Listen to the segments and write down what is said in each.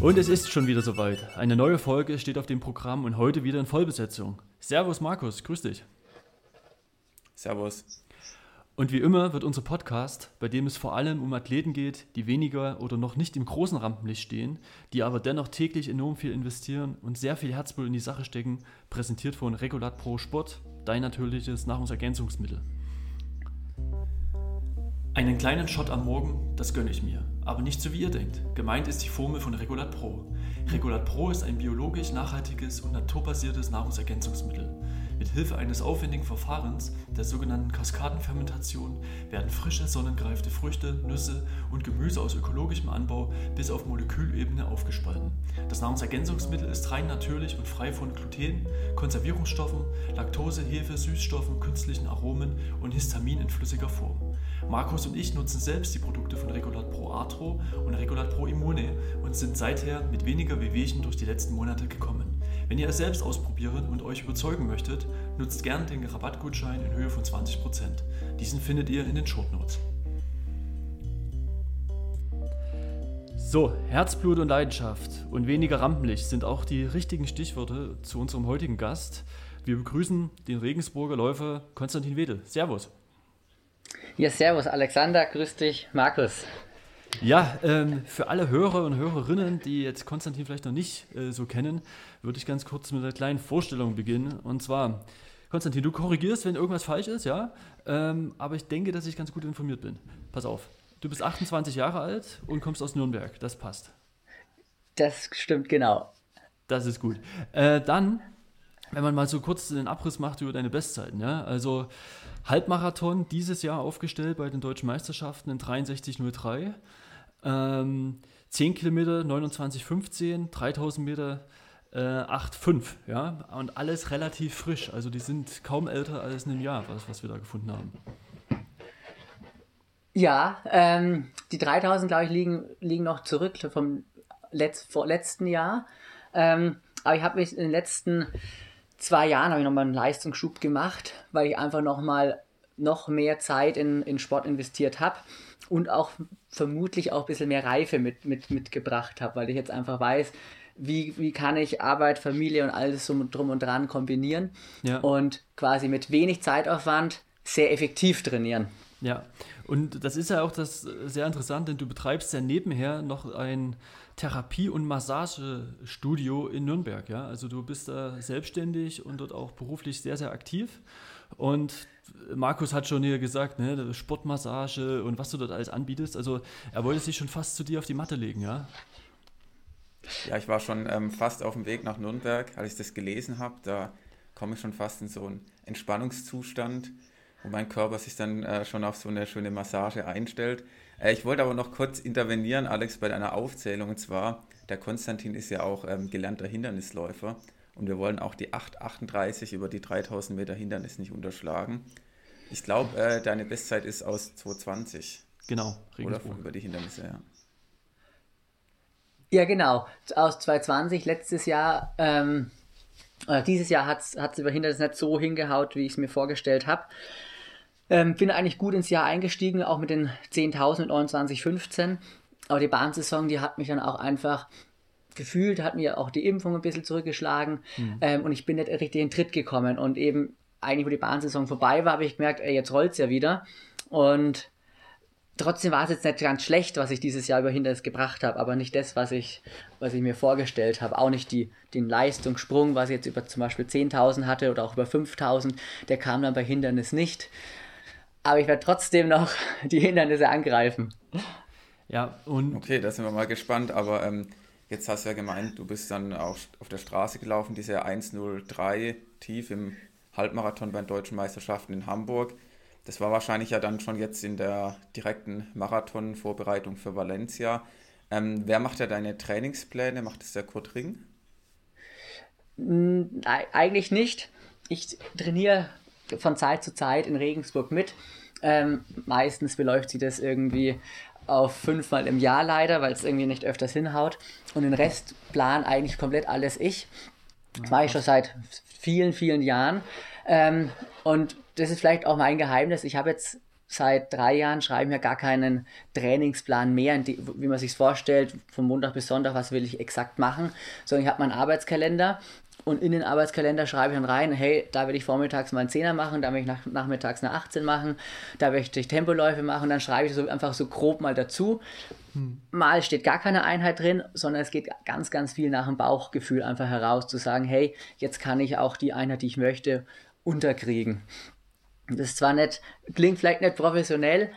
Und es ist schon wieder soweit. Eine neue Folge steht auf dem Programm und heute wieder in Vollbesetzung. Servus Markus, grüß dich. Servus. Und wie immer wird unser Podcast, bei dem es vor allem um Athleten geht, die weniger oder noch nicht im großen Rampenlicht stehen, die aber dennoch täglich enorm viel investieren und sehr viel Herzblut in die Sache stecken, präsentiert von Regulat Pro Sport, dein natürliches Nahrungsergänzungsmittel. Einen kleinen Shot am Morgen, das gönne ich mir. Aber nicht so wie ihr denkt. Gemeint ist die Formel von Regulat Pro. Regulat Pro ist ein biologisch nachhaltiges und naturbasiertes Nahrungsergänzungsmittel. Mit Hilfe eines aufwendigen Verfahrens, der sogenannten Kaskadenfermentation, werden frische, sonnengreifte Früchte, Nüsse und Gemüse aus ökologischem Anbau bis auf Molekülebene aufgespalten. Das Nahrungsergänzungsmittel ist rein natürlich und frei von Gluten, Konservierungsstoffen, Laktose, Hefe, Süßstoffen, künstlichen Aromen und Histamin in flüssiger Form. Markus und ich nutzen selbst die Produkte von Regulat Pro Atro und Regulat Pro Immune und sind seither mit weniger Wehwehchen durch die letzten Monate gekommen. Wenn ihr es selbst ausprobieren und euch überzeugen möchtet, nutzt gern den Rabattgutschein in Höhe von 20%. Diesen findet ihr in den Shortnotes. So, Herzblut und Leidenschaft und weniger Rampenlicht sind auch die richtigen Stichworte zu unserem heutigen Gast. Wir begrüßen den Regensburger Läufer Konstantin Wedel. Servus. Ja, servus Alexander, grüß dich, Markus. Ja, ähm, für alle Hörer und Hörerinnen, die jetzt Konstantin vielleicht noch nicht äh, so kennen, würde ich ganz kurz mit einer kleinen Vorstellung beginnen. Und zwar, Konstantin, du korrigierst, wenn irgendwas falsch ist, ja, ähm, aber ich denke, dass ich ganz gut informiert bin. Pass auf, du bist 28 Jahre alt und kommst aus Nürnberg, das passt. Das stimmt genau. Das ist gut. Äh, dann, wenn man mal so kurz den Abriss macht über deine Bestzeiten, ja, also Halbmarathon dieses Jahr aufgestellt bei den deutschen Meisterschaften in 63,03. Ähm, 10 Kilometer 29,15, 3000 Meter äh, 8,5. Ja? Und alles relativ frisch. Also die sind kaum älter als in einem Jahr, was, was wir da gefunden haben. Ja, ähm, die 3000, glaube ich, liegen, liegen noch zurück vom Letz-, vor letzten Jahr. Ähm, aber ich habe mich in den letzten zwei Jahren habe ich nochmal einen Leistungsschub gemacht, weil ich einfach nochmal noch mehr Zeit in, in Sport investiert habe und auch vermutlich auch ein bisschen mehr Reife mit, mit, mitgebracht habe, weil ich jetzt einfach weiß, wie, wie kann ich Arbeit, Familie und alles so drum und dran kombinieren ja. und quasi mit wenig Zeitaufwand sehr effektiv trainieren. Ja, und das ist ja auch das sehr interessant, denn du betreibst ja nebenher noch ein Therapie- und Massagestudio in Nürnberg. Ja? Also du bist da selbstständig und dort auch beruflich sehr, sehr aktiv. Und Markus hat schon hier gesagt, ne, Sportmassage und was du dort alles anbietest. Also er wollte sich schon fast zu dir auf die Matte legen, ja? Ja, ich war schon ähm, fast auf dem Weg nach Nürnberg, als ich das gelesen habe. Da komme ich schon fast in so einen Entspannungszustand, wo mein Körper sich dann äh, schon auf so eine schöne Massage einstellt. Äh, ich wollte aber noch kurz intervenieren, Alex, bei deiner Aufzählung. Und zwar, der Konstantin ist ja auch ähm, gelernter Hindernisläufer. Und wir wollen auch die 8,38 über die 3000 Meter Hindernis nicht unterschlagen. Ich glaube, äh, deine Bestzeit ist aus 220. Genau, Regensburg. Oder über die Hindernisse, ja. Ja, genau. Aus 220 letztes Jahr, ähm, oder dieses Jahr hat es über Hindernis nicht so hingehaut, wie ich es mir vorgestellt habe. Ähm, bin eigentlich gut ins Jahr eingestiegen, auch mit den 10.000 und 29,15. Aber die Bahnsaison, die hat mich dann auch einfach gefühlt, hat mir auch die Impfung ein bisschen zurückgeschlagen mhm. ähm, und ich bin nicht richtig in den Tritt gekommen. Und eben eigentlich, wo die Bahnsaison vorbei war, habe ich gemerkt, ey, jetzt rollt es ja wieder. Und trotzdem war es jetzt nicht ganz schlecht, was ich dieses Jahr über Hindernis gebracht habe, aber nicht das, was ich, was ich mir vorgestellt habe. Auch nicht die, den Leistungssprung, was ich jetzt über zum Beispiel 10.000 hatte oder auch über 5.000, der kam dann bei Hindernis nicht aber ich werde trotzdem noch die Hindernisse angreifen. Ja, und. Okay, da sind wir mal gespannt, aber ähm, jetzt hast du ja gemeint, du bist dann auch auf der Straße gelaufen, diese 103 tief im Halbmarathon bei den deutschen Meisterschaften in Hamburg. Das war wahrscheinlich ja dann schon jetzt in der direkten Marathon-Vorbereitung für Valencia. Ähm, wer macht ja deine Trainingspläne? Macht es der Kurt Ring? Nein, eigentlich nicht. Ich trainiere von Zeit zu Zeit in Regensburg mit. Ähm, meistens beläuft sie das irgendwie auf fünfmal im Jahr leider, weil es irgendwie nicht öfters hinhaut. Und den Rest plan eigentlich komplett alles ich. Das mache ich schon seit vielen, vielen Jahren. Ähm, und das ist vielleicht auch mein Geheimnis. Ich habe jetzt seit drei Jahren schreibe ich mir gar keinen Trainingsplan mehr, die, wie man sich vorstellt, von Montag bis Sonntag, was will ich exakt machen, sondern ich habe meinen Arbeitskalender und in den Arbeitskalender schreibe ich dann rein, hey, da will ich vormittags mal einen Zehner machen, da will ich nach, nachmittags eine 18 machen, da möchte ich Tempoläufe machen, dann schreibe ich so einfach so grob mal dazu. Hm. Mal steht gar keine Einheit drin, sondern es geht ganz, ganz viel nach dem Bauchgefühl einfach heraus, zu sagen, hey, jetzt kann ich auch die Einheit, die ich möchte, unterkriegen. Das ist zwar nicht, klingt vielleicht nicht professionell,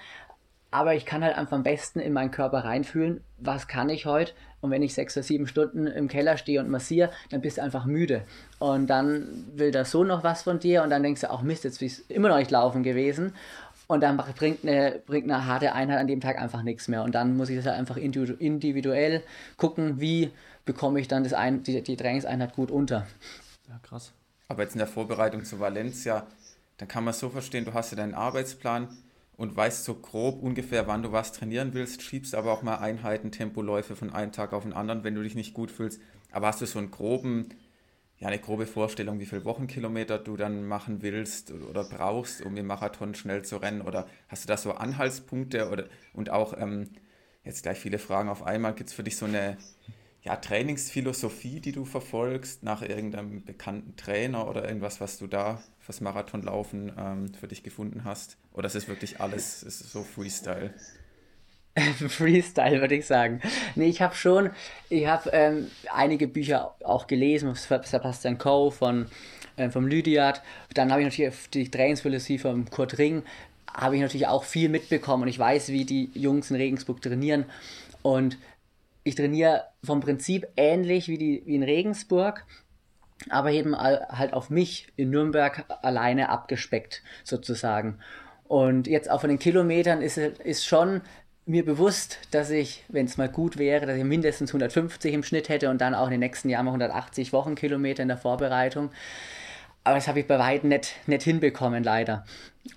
aber ich kann halt einfach am besten in meinen Körper reinfühlen, was kann ich heute. Und wenn ich sechs oder sieben Stunden im Keller stehe und massiere, dann bist du einfach müde. Und dann will der Sohn noch was von dir und dann denkst du, auch Mist, jetzt ist immer noch nicht laufen gewesen. Und dann bringt eine, bringt eine harte Einheit an dem Tag einfach nichts mehr. Und dann muss ich das halt einfach individuell gucken, wie bekomme ich dann das ein, die, die Trainingseinheit gut unter. Ja, krass. Aber jetzt in der Vorbereitung zu Valencia, dann kann man so verstehen, du hast ja deinen Arbeitsplan und weißt so grob ungefähr, wann du was trainieren willst, schiebst aber auch mal Einheiten, Tempoläufe von einem Tag auf den anderen, wenn du dich nicht gut fühlst. Aber hast du so einen groben, ja, eine grobe Vorstellung, wie viele Wochenkilometer du dann machen willst oder brauchst, um im Marathon schnell zu rennen? Oder hast du da so Anhaltspunkte oder und auch ähm, jetzt gleich viele Fragen auf einmal, gibt es für dich so eine ja, Trainingsphilosophie, die du verfolgst, nach irgendeinem bekannten Trainer oder irgendwas, was du da fürs Marathonlaufen ähm, für dich gefunden hast? Oder ist es wirklich alles ist so Freestyle? Freestyle, würde ich sagen. Nee, ich habe schon, ich habe ähm, einige Bücher auch gelesen, Sebastian Coe von, äh, vom Lydiard. Dann habe ich natürlich die Trainingsphilosophie von Kurt Ring, habe ich natürlich auch viel mitbekommen und ich weiß, wie die Jungs in Regensburg trainieren. Und ich trainiere vom Prinzip ähnlich wie, die, wie in Regensburg, aber eben halt auf mich in Nürnberg alleine abgespeckt sozusagen. Und jetzt auch von den Kilometern ist, ist schon mir bewusst, dass ich, wenn es mal gut wäre, dass ich mindestens 150 im Schnitt hätte und dann auch in den nächsten Jahren mal 180 Wochenkilometer in der Vorbereitung. Aber das habe ich bei weitem nicht, nicht hinbekommen, leider.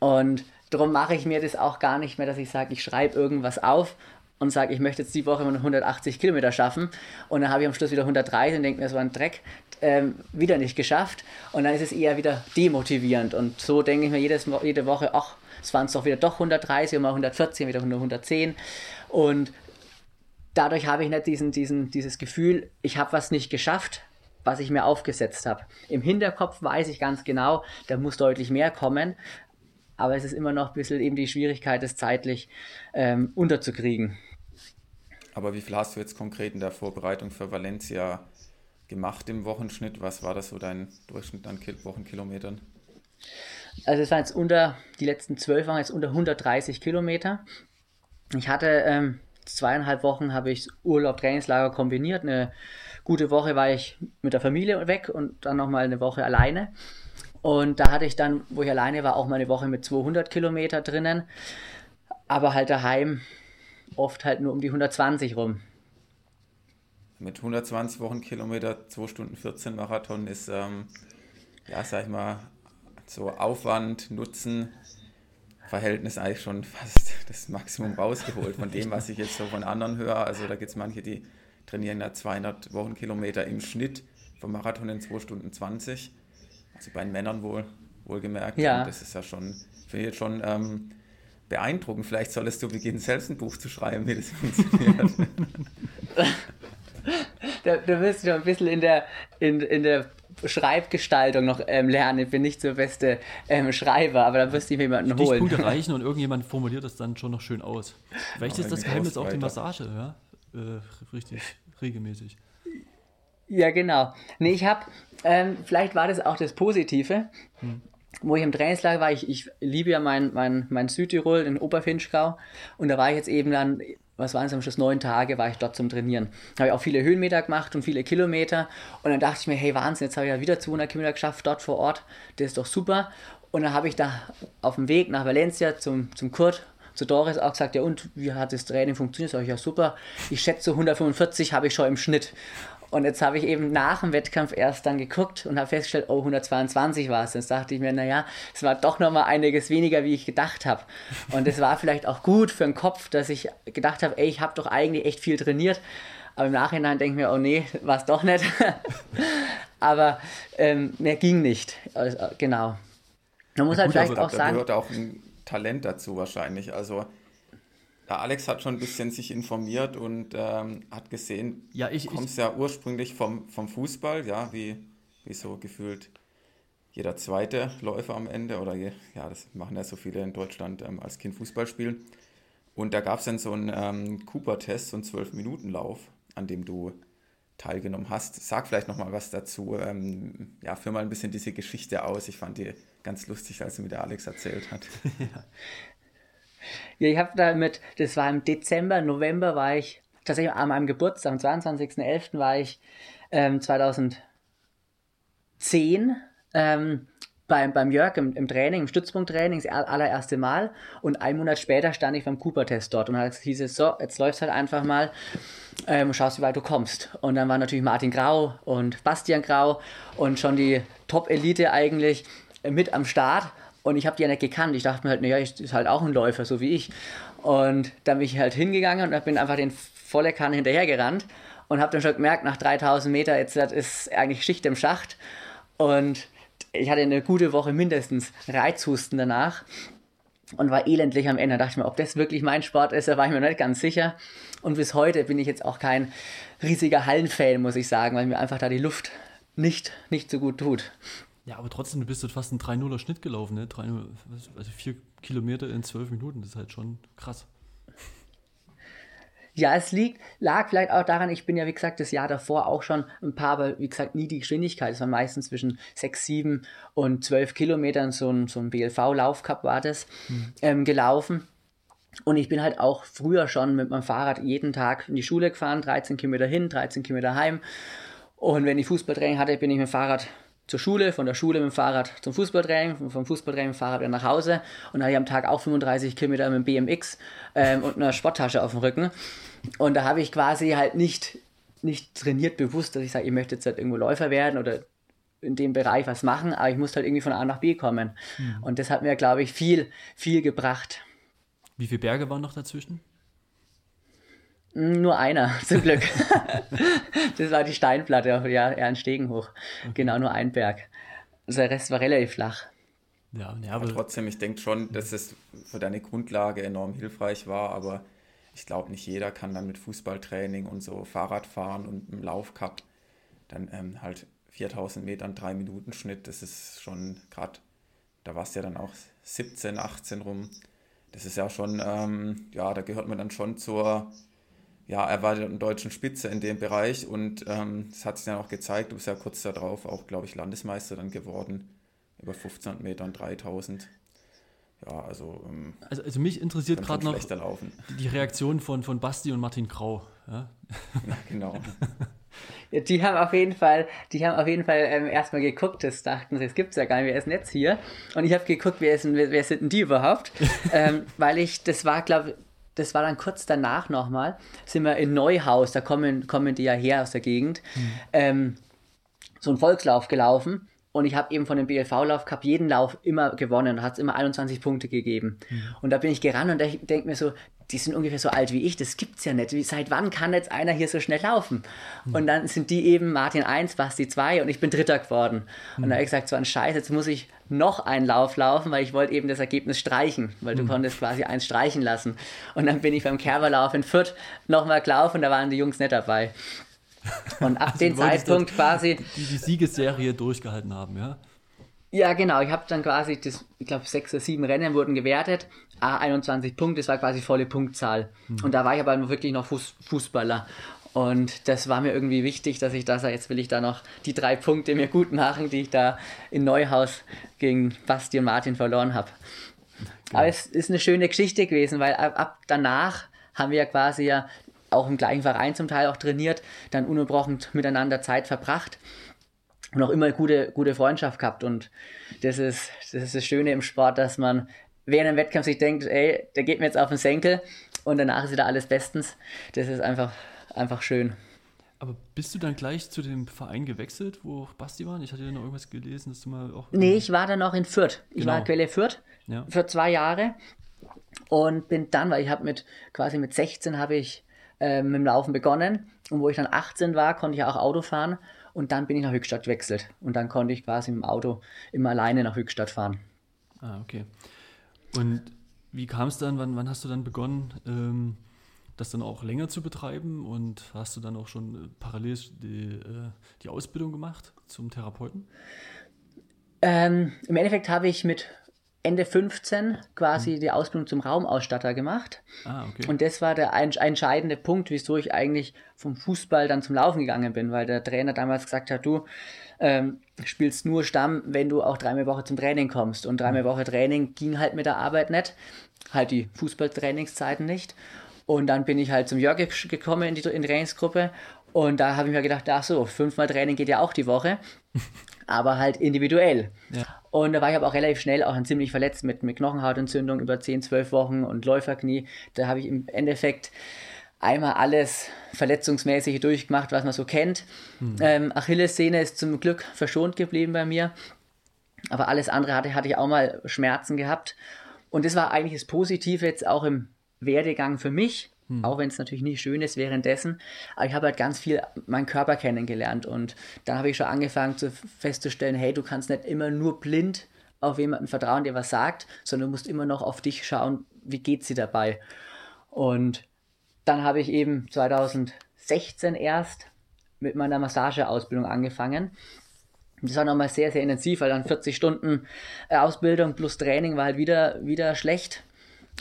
Und darum mache ich mir das auch gar nicht mehr, dass ich sage, ich schreibe irgendwas auf, und sage, ich möchte jetzt die Woche mal 180 Kilometer schaffen. Und dann habe ich am Schluss wieder 130 und denke mir, war ein Dreck, ähm, wieder nicht geschafft. Und dann ist es eher wieder demotivierend. Und so denke ich mir jedes, jede Woche, ach, es waren es doch wieder doch 130 und mal 140, wieder 110 und dadurch habe ich nicht diesen, diesen, dieses Gefühl, ich habe was nicht geschafft, was ich mir aufgesetzt habe. Im Hinterkopf weiß ich ganz genau, da muss deutlich mehr kommen, aber es ist immer noch ein bisschen eben die Schwierigkeit, es zeitlich ähm, unterzukriegen. Aber wie viel hast du jetzt konkret in der Vorbereitung für Valencia gemacht im Wochenschnitt? Was war das so dein Durchschnitt an Wochenkilometern? Also es waren jetzt unter, die letzten zwölf waren jetzt unter 130 Kilometer. Ich hatte ähm, zweieinhalb Wochen habe ich Urlaub, Trainingslager kombiniert. Eine gute Woche war ich mit der Familie weg und dann nochmal eine Woche alleine. Und da hatte ich dann, wo ich alleine war, auch mal eine Woche mit 200 Kilometer drinnen. Aber halt daheim oft halt nur um die 120 rum. Mit 120 Wochenkilometer, 2 Stunden 14 Marathon ist, ähm, ja, sag ich mal, so Aufwand, Nutzen, Verhältnis eigentlich schon fast das Maximum rausgeholt von dem, was ich jetzt so von anderen höre. Also da gibt es manche, die trainieren ja 200 Wochenkilometer im Schnitt vom Marathon in 2 Stunden 20 also bei den Männern wohl, wohlgemerkt. Ja. Und das ist ja schon, finde ich jetzt schon ähm, beeindruckend. Vielleicht solltest du beginnen, selbst ein Buch zu schreiben, wie das funktioniert. da, da wirst du noch ein bisschen in der, in, in der Schreibgestaltung noch ähm, lernen. Ich bin nicht so der beste ähm, Schreiber, aber da wirst du jemanden holen. gut erreichen und irgendjemand formuliert das dann schon noch schön aus. Vielleicht ist das Geheimnis auch die Massage, ja? Äh, richtig regelmäßig. Ja, genau. Nee, ich habe, ähm, vielleicht war das auch das Positive. Hm. Wo ich im Trainingslager war, ich, ich liebe ja mein, mein, mein Südtirol, in Oberfinchgau. Und da war ich jetzt eben dann, was waren es am Schluss, neun Tage war ich dort zum Trainieren. Da habe ich auch viele Höhenmeter gemacht und viele Kilometer. Und dann dachte ich mir, hey Wahnsinn, jetzt habe ich ja wieder 200 Kilometer geschafft dort vor Ort. Das ist doch super. Und dann habe ich da auf dem Weg nach Valencia zum, zum Kurt zu Doris auch gesagt, ja und, wie hat das Training funktioniert? Sag ich, ja super, ich schätze 145 habe ich schon im Schnitt. Und jetzt habe ich eben nach dem Wettkampf erst dann geguckt und habe festgestellt, oh, 122 war es. Jetzt dachte ich mir, naja, es war doch nochmal einiges weniger, wie ich gedacht habe. Und es war vielleicht auch gut für den Kopf, dass ich gedacht habe, ey, ich habe doch eigentlich echt viel trainiert. Aber im Nachhinein denke ich mir, oh nee, war es doch nicht. Aber ähm, mehr ging nicht. Also, genau. Man muss ja, halt gut, vielleicht also, auch da sagen. Gehört auch ein Talent dazu wahrscheinlich. Also der Alex hat schon ein bisschen sich informiert und ähm, hat gesehen, ja, ich, du kommst ich, ja ursprünglich vom, vom Fußball, ja, wie, wie so gefühlt jeder zweite Läufer am Ende oder ja, das machen ja so viele in Deutschland ähm, als Kind Fußball spielen. Und da gab es dann so einen ähm, Cooper-Test, so einen 12-Minuten-Lauf, an dem du teilgenommen hast. Sag vielleicht nochmal was dazu. Ähm, ja, führ mal ein bisschen diese Geschichte aus. Ich fand die ganz lustig, als sie mit der Alex erzählt hat. ja. Ja, ich habe damit, das war im Dezember, November war ich, tatsächlich an meinem Geburtstag, am 22.11. war ich ähm, 2010 ähm, beim, beim Jörg im, im Training, im Stützpunkttraining, das allererste Mal. Und einen Monat später stand ich beim Cooper-Test dort und halt hieß es so, jetzt läufst halt einfach mal, ähm, schaust, wie weit du kommst. Und dann waren natürlich Martin Grau und Bastian Grau und schon die Top-Elite eigentlich mit am Start. Und ich habe die ja nicht gekannt. Ich dachte mir halt, naja, ich ist halt auch ein Läufer, so wie ich. Und dann bin ich halt hingegangen und bin einfach den volle Kanne hinterhergerannt und habe dann schon gemerkt, nach 3000 Meter, jetzt ist eigentlich Schicht im Schacht. Und ich hatte eine gute Woche mindestens Reizhusten danach und war elendlich am Ende. Da dachte ich mir, ob das wirklich mein Sport ist, da war ich mir nicht ganz sicher. Und bis heute bin ich jetzt auch kein riesiger Hallenfan, muss ich sagen, weil mir einfach da die Luft nicht, nicht so gut tut. Ja, aber trotzdem, du bist jetzt fast einen 3-0er Schnitt gelaufen, ne? 3, also 4 Kilometer in 12 Minuten, das ist halt schon krass. Ja, es liegt, lag vielleicht auch daran, ich bin ja, wie gesagt, das Jahr davor auch schon ein paar, aber wie gesagt, nie die Geschwindigkeit. Es war meistens zwischen 6, 7 und 12 Kilometern, so ein, so ein BLV-Laufcup war das, mhm. ähm, gelaufen. Und ich bin halt auch früher schon mit meinem Fahrrad jeden Tag in die Schule gefahren, 13 Kilometer hin, 13 Kilometer heim. Und wenn ich Fußballtraining hatte, bin ich mit dem Fahrrad zur Schule, von der Schule mit dem Fahrrad zum Fußballtraining, vom Fußballtraining mit dem Fahrrad wieder nach Hause und dann hatte ich am Tag auch 35 Kilometer mit dem BMX ähm, und einer Sporttasche auf dem Rücken. Und da habe ich quasi halt nicht, nicht trainiert bewusst, dass ich sage, ich möchte jetzt halt irgendwo Läufer werden oder in dem Bereich was machen, aber ich musste halt irgendwie von A nach B kommen. Mhm. Und das hat mir, glaube ich, viel, viel gebracht. Wie viele Berge waren noch dazwischen? Nur einer, zum Glück. das war die Steinplatte auf ja, Ehrenstegen hoch. Okay. Genau, nur ein Berg. Also der Rest war relativ flach. Ja, ja aber, aber trotzdem, ich denke schon, dass es für deine Grundlage enorm hilfreich war, aber ich glaube, nicht jeder kann dann mit Fußballtraining und so Fahrradfahren und im Laufcup dann ähm, halt 4000 Metern, 3 Minuten Schnitt, das ist schon gerade, da war es ja dann auch 17, 18 rum. Das ist ja schon, ähm, ja, da gehört man dann schon zur ja, erweiterten deutschen Spitze in dem Bereich und ähm, das hat sich dann auch gezeigt, du bist ja kurz darauf auch, glaube ich, Landesmeister dann geworden, über 1500 Metern, 3000. Ja, also, ähm, also, also mich interessiert gerade noch laufen. die Reaktion von, von Basti und Martin Grau. Ja, ja genau. die haben auf jeden Fall, die haben auf jeden Fall ähm, erstmal geguckt, das dachten sie, es gibt es ja gar nicht, wer ist denn jetzt hier? Und ich habe geguckt, wer, ist, wer, wer sind denn die überhaupt? ähm, weil ich, das war, glaube ich, das war dann kurz danach nochmal, sind wir in Neuhaus, da kommen, kommen die ja her aus der Gegend, mhm. ähm, so einen Volkslauf gelaufen. Und ich habe eben von dem BLV-Lauf Cup jeden Lauf immer gewonnen, hat es immer 21 Punkte gegeben. Mhm. Und da bin ich gerannt und denke mir so, die sind ungefähr so alt wie ich, das gibt's ja nicht. Wie, seit wann kann jetzt einer hier so schnell laufen? Mhm. Und dann sind die eben Martin 1, Basti 2 und ich bin Dritter geworden. Mhm. Und da habe ich gesagt, so ein Scheiß, jetzt muss ich noch einen Lauf laufen, weil ich wollte eben das Ergebnis streichen, weil du mhm. konntest quasi eins streichen lassen. Und dann bin ich beim Kerberlauf in Fürth nochmal gelaufen da waren die Jungs nicht dabei. Und ab also dem Zeitpunkt quasi... Die, die Siegesserie durchgehalten haben, ja? Ja, genau. Ich habe dann quasi, das, ich glaube, sechs oder sieben Rennen wurden gewertet. A, 21 Punkte, das war quasi volle Punktzahl. Mhm. Und da war ich aber wirklich noch Fuß, Fußballer. Und das war mir irgendwie wichtig, dass ich da sage, jetzt will ich da noch die drei Punkte mir gut machen, die ich da in Neuhaus gegen Basti und Martin verloren habe. Okay. Aber es ist eine schöne Geschichte gewesen, weil ab, ab danach haben wir ja quasi ja auch im gleichen Verein zum Teil auch trainiert, dann ununterbrochen miteinander Zeit verbracht und auch immer gute, gute Freundschaft gehabt. Und das ist, das ist das Schöne im Sport, dass man während einem Wettkampf sich denkt, ey, der geht mir jetzt auf den Senkel und danach ist wieder alles bestens. Das ist einfach, einfach schön. Aber bist du dann gleich zu dem Verein gewechselt, wo auch Basti war? Ich hatte ja noch irgendwas gelesen, dass du mal auch. Nee, ich war dann noch in Fürth. Ich genau. war in Quelle Fürth ja. für zwei Jahre und bin dann, weil ich habe mit quasi mit 16 habe ich äh, mit dem Laufen begonnen und wo ich dann 18 war, konnte ich auch Auto fahren und dann bin ich nach Höchstadt gewechselt. Und dann konnte ich quasi dem Auto immer alleine nach Höchstadt fahren. Ah, okay. Und wie kam es dann, wann, wann hast du dann begonnen, ähm, das dann auch länger zu betreiben und hast du dann auch schon äh, parallel die, äh, die Ausbildung gemacht zum Therapeuten? Ähm, Im Endeffekt habe ich mit Ende 15 quasi mhm. die Ausbildung zum Raumausstatter gemacht. Ah, okay. Und das war der entscheidende Punkt, wieso ich eigentlich vom Fußball dann zum Laufen gegangen bin, weil der Trainer damals gesagt hat, du ähm, spielst nur Stamm, wenn du auch dreimal Woche zum Training kommst. Und dreimal mhm. Woche Training ging halt mit der Arbeit nicht, halt die Fußballtrainingszeiten nicht. Und dann bin ich halt zum Jörg gekommen in die, in die Trainingsgruppe und da habe ich mir gedacht, ach so, fünfmal Training geht ja auch die Woche, aber halt individuell. Ja. Und da war ich aber auch relativ schnell auch ziemlich verletzt mit, mit Knochenhautentzündung über 10, 12 Wochen und Läuferknie. Da habe ich im Endeffekt einmal alles verletzungsmäßig durchgemacht, was man so kennt. Mhm. Ähm, Achillessehne ist zum Glück verschont geblieben bei mir. Aber alles andere hatte, hatte ich auch mal Schmerzen gehabt. Und das war eigentlich das Positive jetzt auch im Werdegang für mich, hm. Auch wenn es natürlich nicht schön ist währenddessen. Aber ich habe halt ganz viel meinen Körper kennengelernt. Und dann habe ich schon angefangen zu, festzustellen, hey, du kannst nicht immer nur blind auf jemanden vertrauen, der was sagt, sondern du musst immer noch auf dich schauen, wie geht sie dabei. Und dann habe ich eben 2016 erst mit meiner Massageausbildung angefangen. Das war nochmal sehr, sehr intensiv, weil dann 40 Stunden äh, Ausbildung plus Training war halt wieder, wieder schlecht.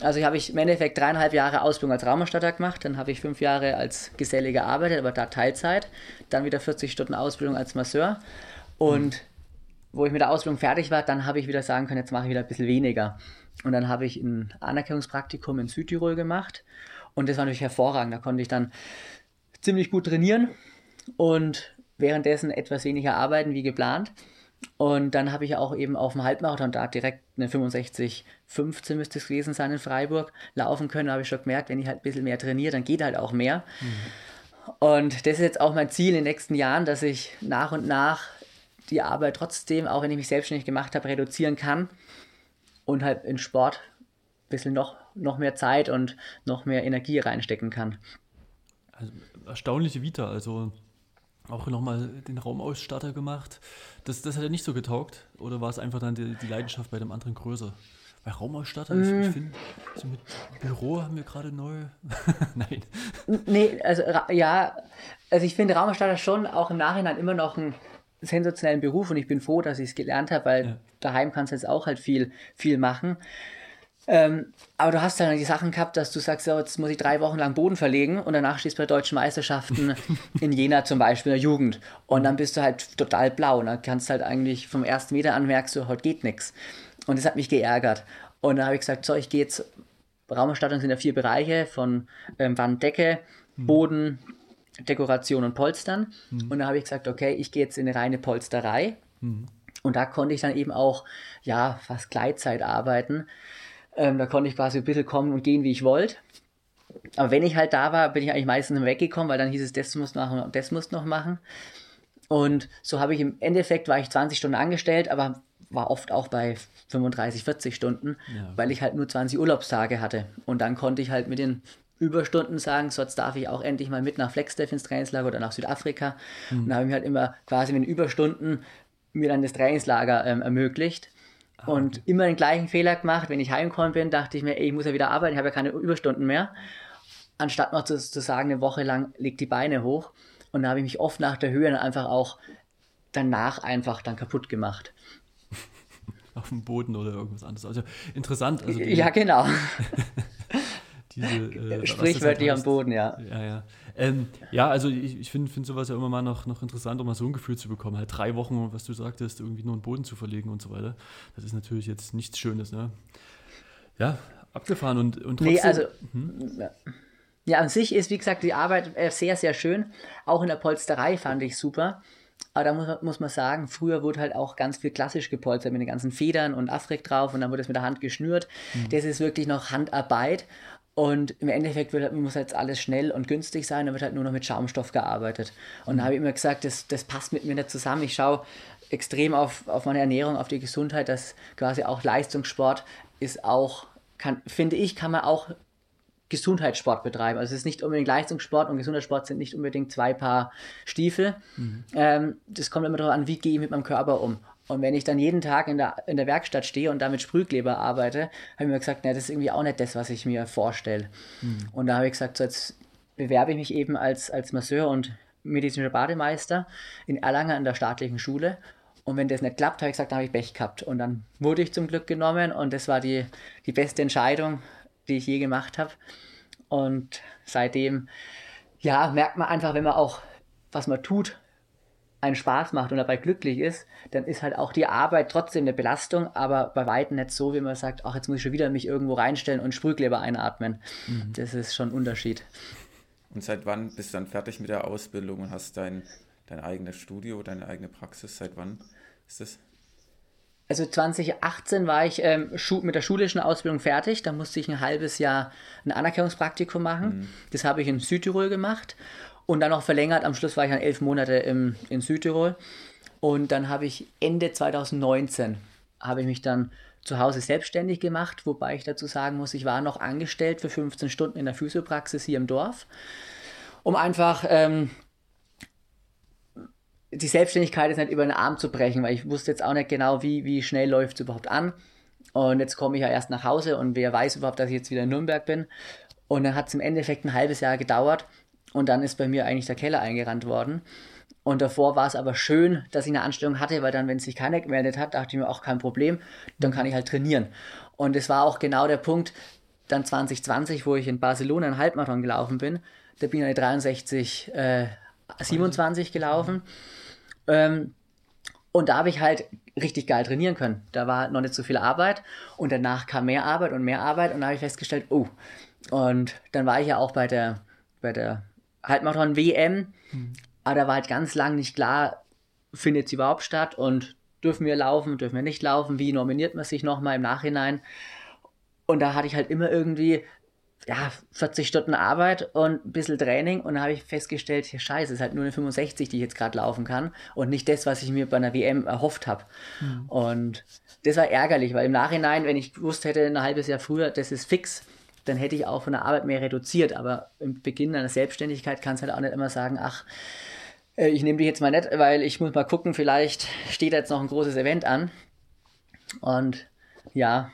Also habe ich im Endeffekt dreieinhalb Jahre Ausbildung als Raumerstatter gemacht, dann habe ich fünf Jahre als Geselle gearbeitet, aber da Teilzeit, dann wieder 40 Stunden Ausbildung als Masseur und mhm. wo ich mit der Ausbildung fertig war, dann habe ich wieder sagen können, jetzt mache ich wieder ein bisschen weniger. Und dann habe ich ein Anerkennungspraktikum in Südtirol gemacht und das war natürlich hervorragend. Da konnte ich dann ziemlich gut trainieren und währenddessen etwas weniger arbeiten wie geplant. Und dann habe ich auch eben auf dem Halbmarathon da direkt eine 65, 15 müsste es gewesen sein in Freiburg, laufen können. Da habe ich schon gemerkt, wenn ich halt ein bisschen mehr trainiere, dann geht halt auch mehr. Mhm. Und das ist jetzt auch mein Ziel in den nächsten Jahren, dass ich nach und nach die Arbeit trotzdem, auch wenn ich mich selbstständig gemacht habe, reduzieren kann und halt in Sport ein bisschen noch, noch mehr Zeit und noch mehr Energie reinstecken kann. Also, erstaunliche Vita, also auch nochmal den Raumausstatter gemacht. Das, das hat ja nicht so getaugt. Oder war es einfach dann die, die Leidenschaft bei dem anderen größer? Bei Raumausstatter, mm. ich, ich finde, so mit Büro haben wir gerade neu. Nein. Nee, also ja, also ich finde Raumausstatter schon auch im Nachhinein immer noch einen sensationellen Beruf und ich bin froh, dass ich es gelernt habe, weil ja. daheim kannst du jetzt auch halt viel, viel machen. Ähm, aber du hast dann die Sachen gehabt, dass du sagst, so, jetzt muss ich drei Wochen lang Boden verlegen und danach stehst du bei deutschen Meisterschaften in Jena zum Beispiel in der Jugend. Und dann bist du halt total blau. Und dann kannst halt eigentlich vom ersten Meter an merkst du, heute geht nichts. Und das hat mich geärgert. Und dann habe ich gesagt, so, ich gehe jetzt, Raumausstattung sind ja vier Bereiche von ähm, Wanddecke, hm. Boden, Dekoration und Polstern. Mhm. Und da habe ich gesagt, okay, ich gehe jetzt in eine reine Polsterei. Mhm. Und da konnte ich dann eben auch, ja, fast Gleitzeit arbeiten. Ähm, da konnte ich quasi ein bisschen kommen und gehen, wie ich wollte. Aber wenn ich halt da war, bin ich eigentlich meistens weggekommen, weil dann hieß es, das musst du machen und das musst du noch machen. Und so habe ich im Endeffekt, war ich 20 Stunden angestellt, aber war oft auch bei 35, 40 Stunden, ja. weil ich halt nur 20 Urlaubstage hatte. Und dann konnte ich halt mit den Überstunden sagen, so jetzt darf ich auch endlich mal mit nach Flagstaff ins Trainingslager oder nach Südafrika. Mhm. Und da habe ich mir halt immer quasi mit den Überstunden mir dann das Trainingslager ähm, ermöglicht. Ah, und immer den gleichen Fehler gemacht. Wenn ich heimgekommen bin, dachte ich mir, ey, ich muss ja wieder arbeiten, ich habe ja keine Überstunden mehr. Anstatt noch zu, zu sagen, eine Woche lang legt die Beine hoch. Und da habe ich mich oft nach der Höhe dann einfach auch danach einfach dann kaputt gemacht. Auf dem Boden oder irgendwas anderes. Also interessant. Also ja, genau. diese, äh, Sprichwörtlich am Boden, ja. Ja, ja. Ähm, ja, also ich, ich finde find sowas ja immer mal noch, noch interessant, um mal so ein Gefühl zu bekommen. Halt drei Wochen, was du sagtest, irgendwie nur einen Boden zu verlegen und so weiter. Das ist natürlich jetzt nichts Schönes, ne? Ja, abgefahren und, und trotzdem. Nee, also. Hm? Ja, an sich ist, wie gesagt, die Arbeit äh, sehr, sehr schön. Auch in der Polsterei fand ich super. Aber da muss, muss man sagen, früher wurde halt auch ganz viel klassisch gepolstert mit den ganzen Federn und Afrik drauf und dann wurde es mit der Hand geschnürt. Mhm. Das ist wirklich noch Handarbeit. Und im Endeffekt wird, muss jetzt alles schnell und günstig sein, dann wird halt nur noch mit Schaumstoff gearbeitet. Und da habe ich immer gesagt, das, das passt mit mir nicht zusammen. Ich schaue extrem auf, auf meine Ernährung, auf die Gesundheit, dass quasi auch Leistungssport ist auch, kann, finde ich, kann man auch Gesundheitssport betreiben. Also es ist nicht unbedingt Leistungssport und Gesundheitssport sind nicht unbedingt zwei Paar Stiefel. Mhm. Ähm, das kommt immer darauf an, wie gehe ich mit meinem Körper um. Und wenn ich dann jeden Tag in der, in der Werkstatt stehe und da mit Sprühkleber arbeite, habe ich mir gesagt, na, das ist irgendwie auch nicht das, was ich mir vorstelle. Mhm. Und da habe ich gesagt, so jetzt bewerbe ich mich eben als, als Masseur und medizinischer Bademeister in Erlangen an der staatlichen Schule. Und wenn das nicht klappt, habe ich gesagt, dann habe ich Pech gehabt. Und dann wurde ich zum Glück genommen und das war die, die beste Entscheidung, die ich je gemacht habe. Und seitdem, ja, merkt man einfach, wenn man auch, was man tut, einen Spaß macht und dabei glücklich ist, dann ist halt auch die Arbeit trotzdem eine Belastung, aber bei weitem nicht so, wie man sagt, ach, jetzt muss ich schon wieder mich irgendwo reinstellen und Sprühkleber einatmen. Mhm. Das ist schon ein Unterschied. Und seit wann bist du dann fertig mit der Ausbildung und hast dein, dein eigenes Studio, deine eigene Praxis? Seit wann ist das? Also 2018 war ich ähm, mit der schulischen Ausbildung fertig. Da musste ich ein halbes Jahr ein Anerkennungspraktikum machen. Mhm. Das habe ich in Südtirol gemacht und dann noch verlängert. Am Schluss war ich dann elf Monate im, in Südtirol. Und dann habe ich Ende 2019 habe ich mich dann zu Hause selbstständig gemacht, wobei ich dazu sagen muss, ich war noch angestellt für 15 Stunden in der Physiopraxis hier im Dorf, um einfach ähm, die Selbstständigkeit ist nicht über den Arm zu brechen, weil ich wusste jetzt auch nicht genau, wie, wie schnell läuft es überhaupt an. Und jetzt komme ich ja erst nach Hause und wer weiß überhaupt, dass ich jetzt wieder in Nürnberg bin. Und dann hat es im Endeffekt ein halbes Jahr gedauert und dann ist bei mir eigentlich der Keller eingerannt worden. Und davor war es aber schön, dass ich eine Anstellung hatte, weil dann, wenn sich keiner gemeldet hat, dachte ich mir auch kein Problem, dann kann ich halt trainieren. Und es war auch genau der Punkt, dann 2020, wo ich in Barcelona einen Halbmarathon gelaufen bin, da bin ich eine 63, äh, 27 gelaufen. Ähm, und da habe ich halt richtig geil trainieren können. Da war noch nicht so viel Arbeit und danach kam mehr Arbeit und mehr Arbeit und da habe ich festgestellt, oh. Und dann war ich ja auch bei der, bei der Halbmarathon WM. Mhm. Aber da war halt ganz lang nicht klar, findet sie überhaupt statt und dürfen wir laufen, dürfen wir nicht laufen, wie nominiert man sich nochmal im Nachhinein. Und da hatte ich halt immer irgendwie, ja, 40 Stunden Arbeit und ein bisschen Training und da habe ich festgestellt, ja, scheiße, es ist halt nur eine 65, die ich jetzt gerade laufen kann und nicht das, was ich mir bei einer WM erhofft habe. Mhm. Und das war ärgerlich, weil im Nachhinein, wenn ich gewusst hätte, ein halbes Jahr früher, das ist fix, dann hätte ich auch von der Arbeit mehr reduziert. Aber im Beginn einer Selbstständigkeit kannst du halt auch nicht immer sagen, ach, äh, ich nehme dich jetzt mal nicht, weil ich muss mal gucken, vielleicht steht jetzt noch ein großes Event an. Und ja,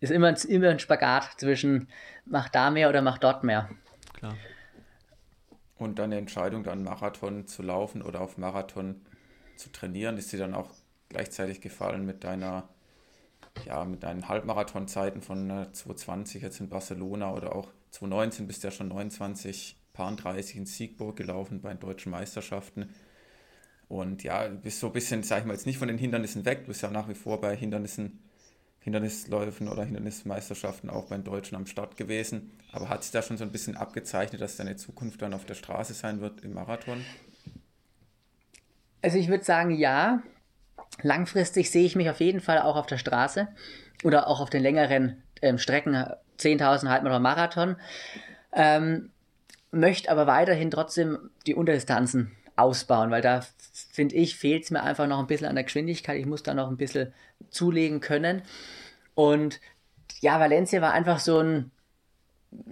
ist immer, immer ein Spagat zwischen mach da mehr oder mach dort mehr. Klar. Und dann die Entscheidung, dann Marathon zu laufen oder auf Marathon zu trainieren, ist dir dann auch gleichzeitig gefallen mit deiner ja, mit deinen Halbmarathonzeiten von äh, 220 jetzt in Barcelona oder auch 2019 bist du ja schon 29, paar 30 in Siegburg gelaufen bei den deutschen Meisterschaften. Und ja, du bist so ein bisschen, sag ich mal, jetzt nicht von den Hindernissen weg, du bist ja nach wie vor bei Hindernissen, Hindernisläufen oder Hindernismeisterschaften auch bei den Deutschen am Start gewesen. Aber hat sich da schon so ein bisschen abgezeichnet, dass deine Zukunft dann auf der Straße sein wird im Marathon? Also ich würde sagen, ja. Langfristig sehe ich mich auf jeden Fall auch auf der Straße oder auch auf den längeren ähm, Strecken, 10.000 Halbmarathon, Marathon. Ähm, möchte aber weiterhin trotzdem die Unterdistanzen ausbauen, weil da finde ich, fehlt es mir einfach noch ein bisschen an der Geschwindigkeit. Ich muss da noch ein bisschen zulegen können. Und ja, Valencia war einfach so ein,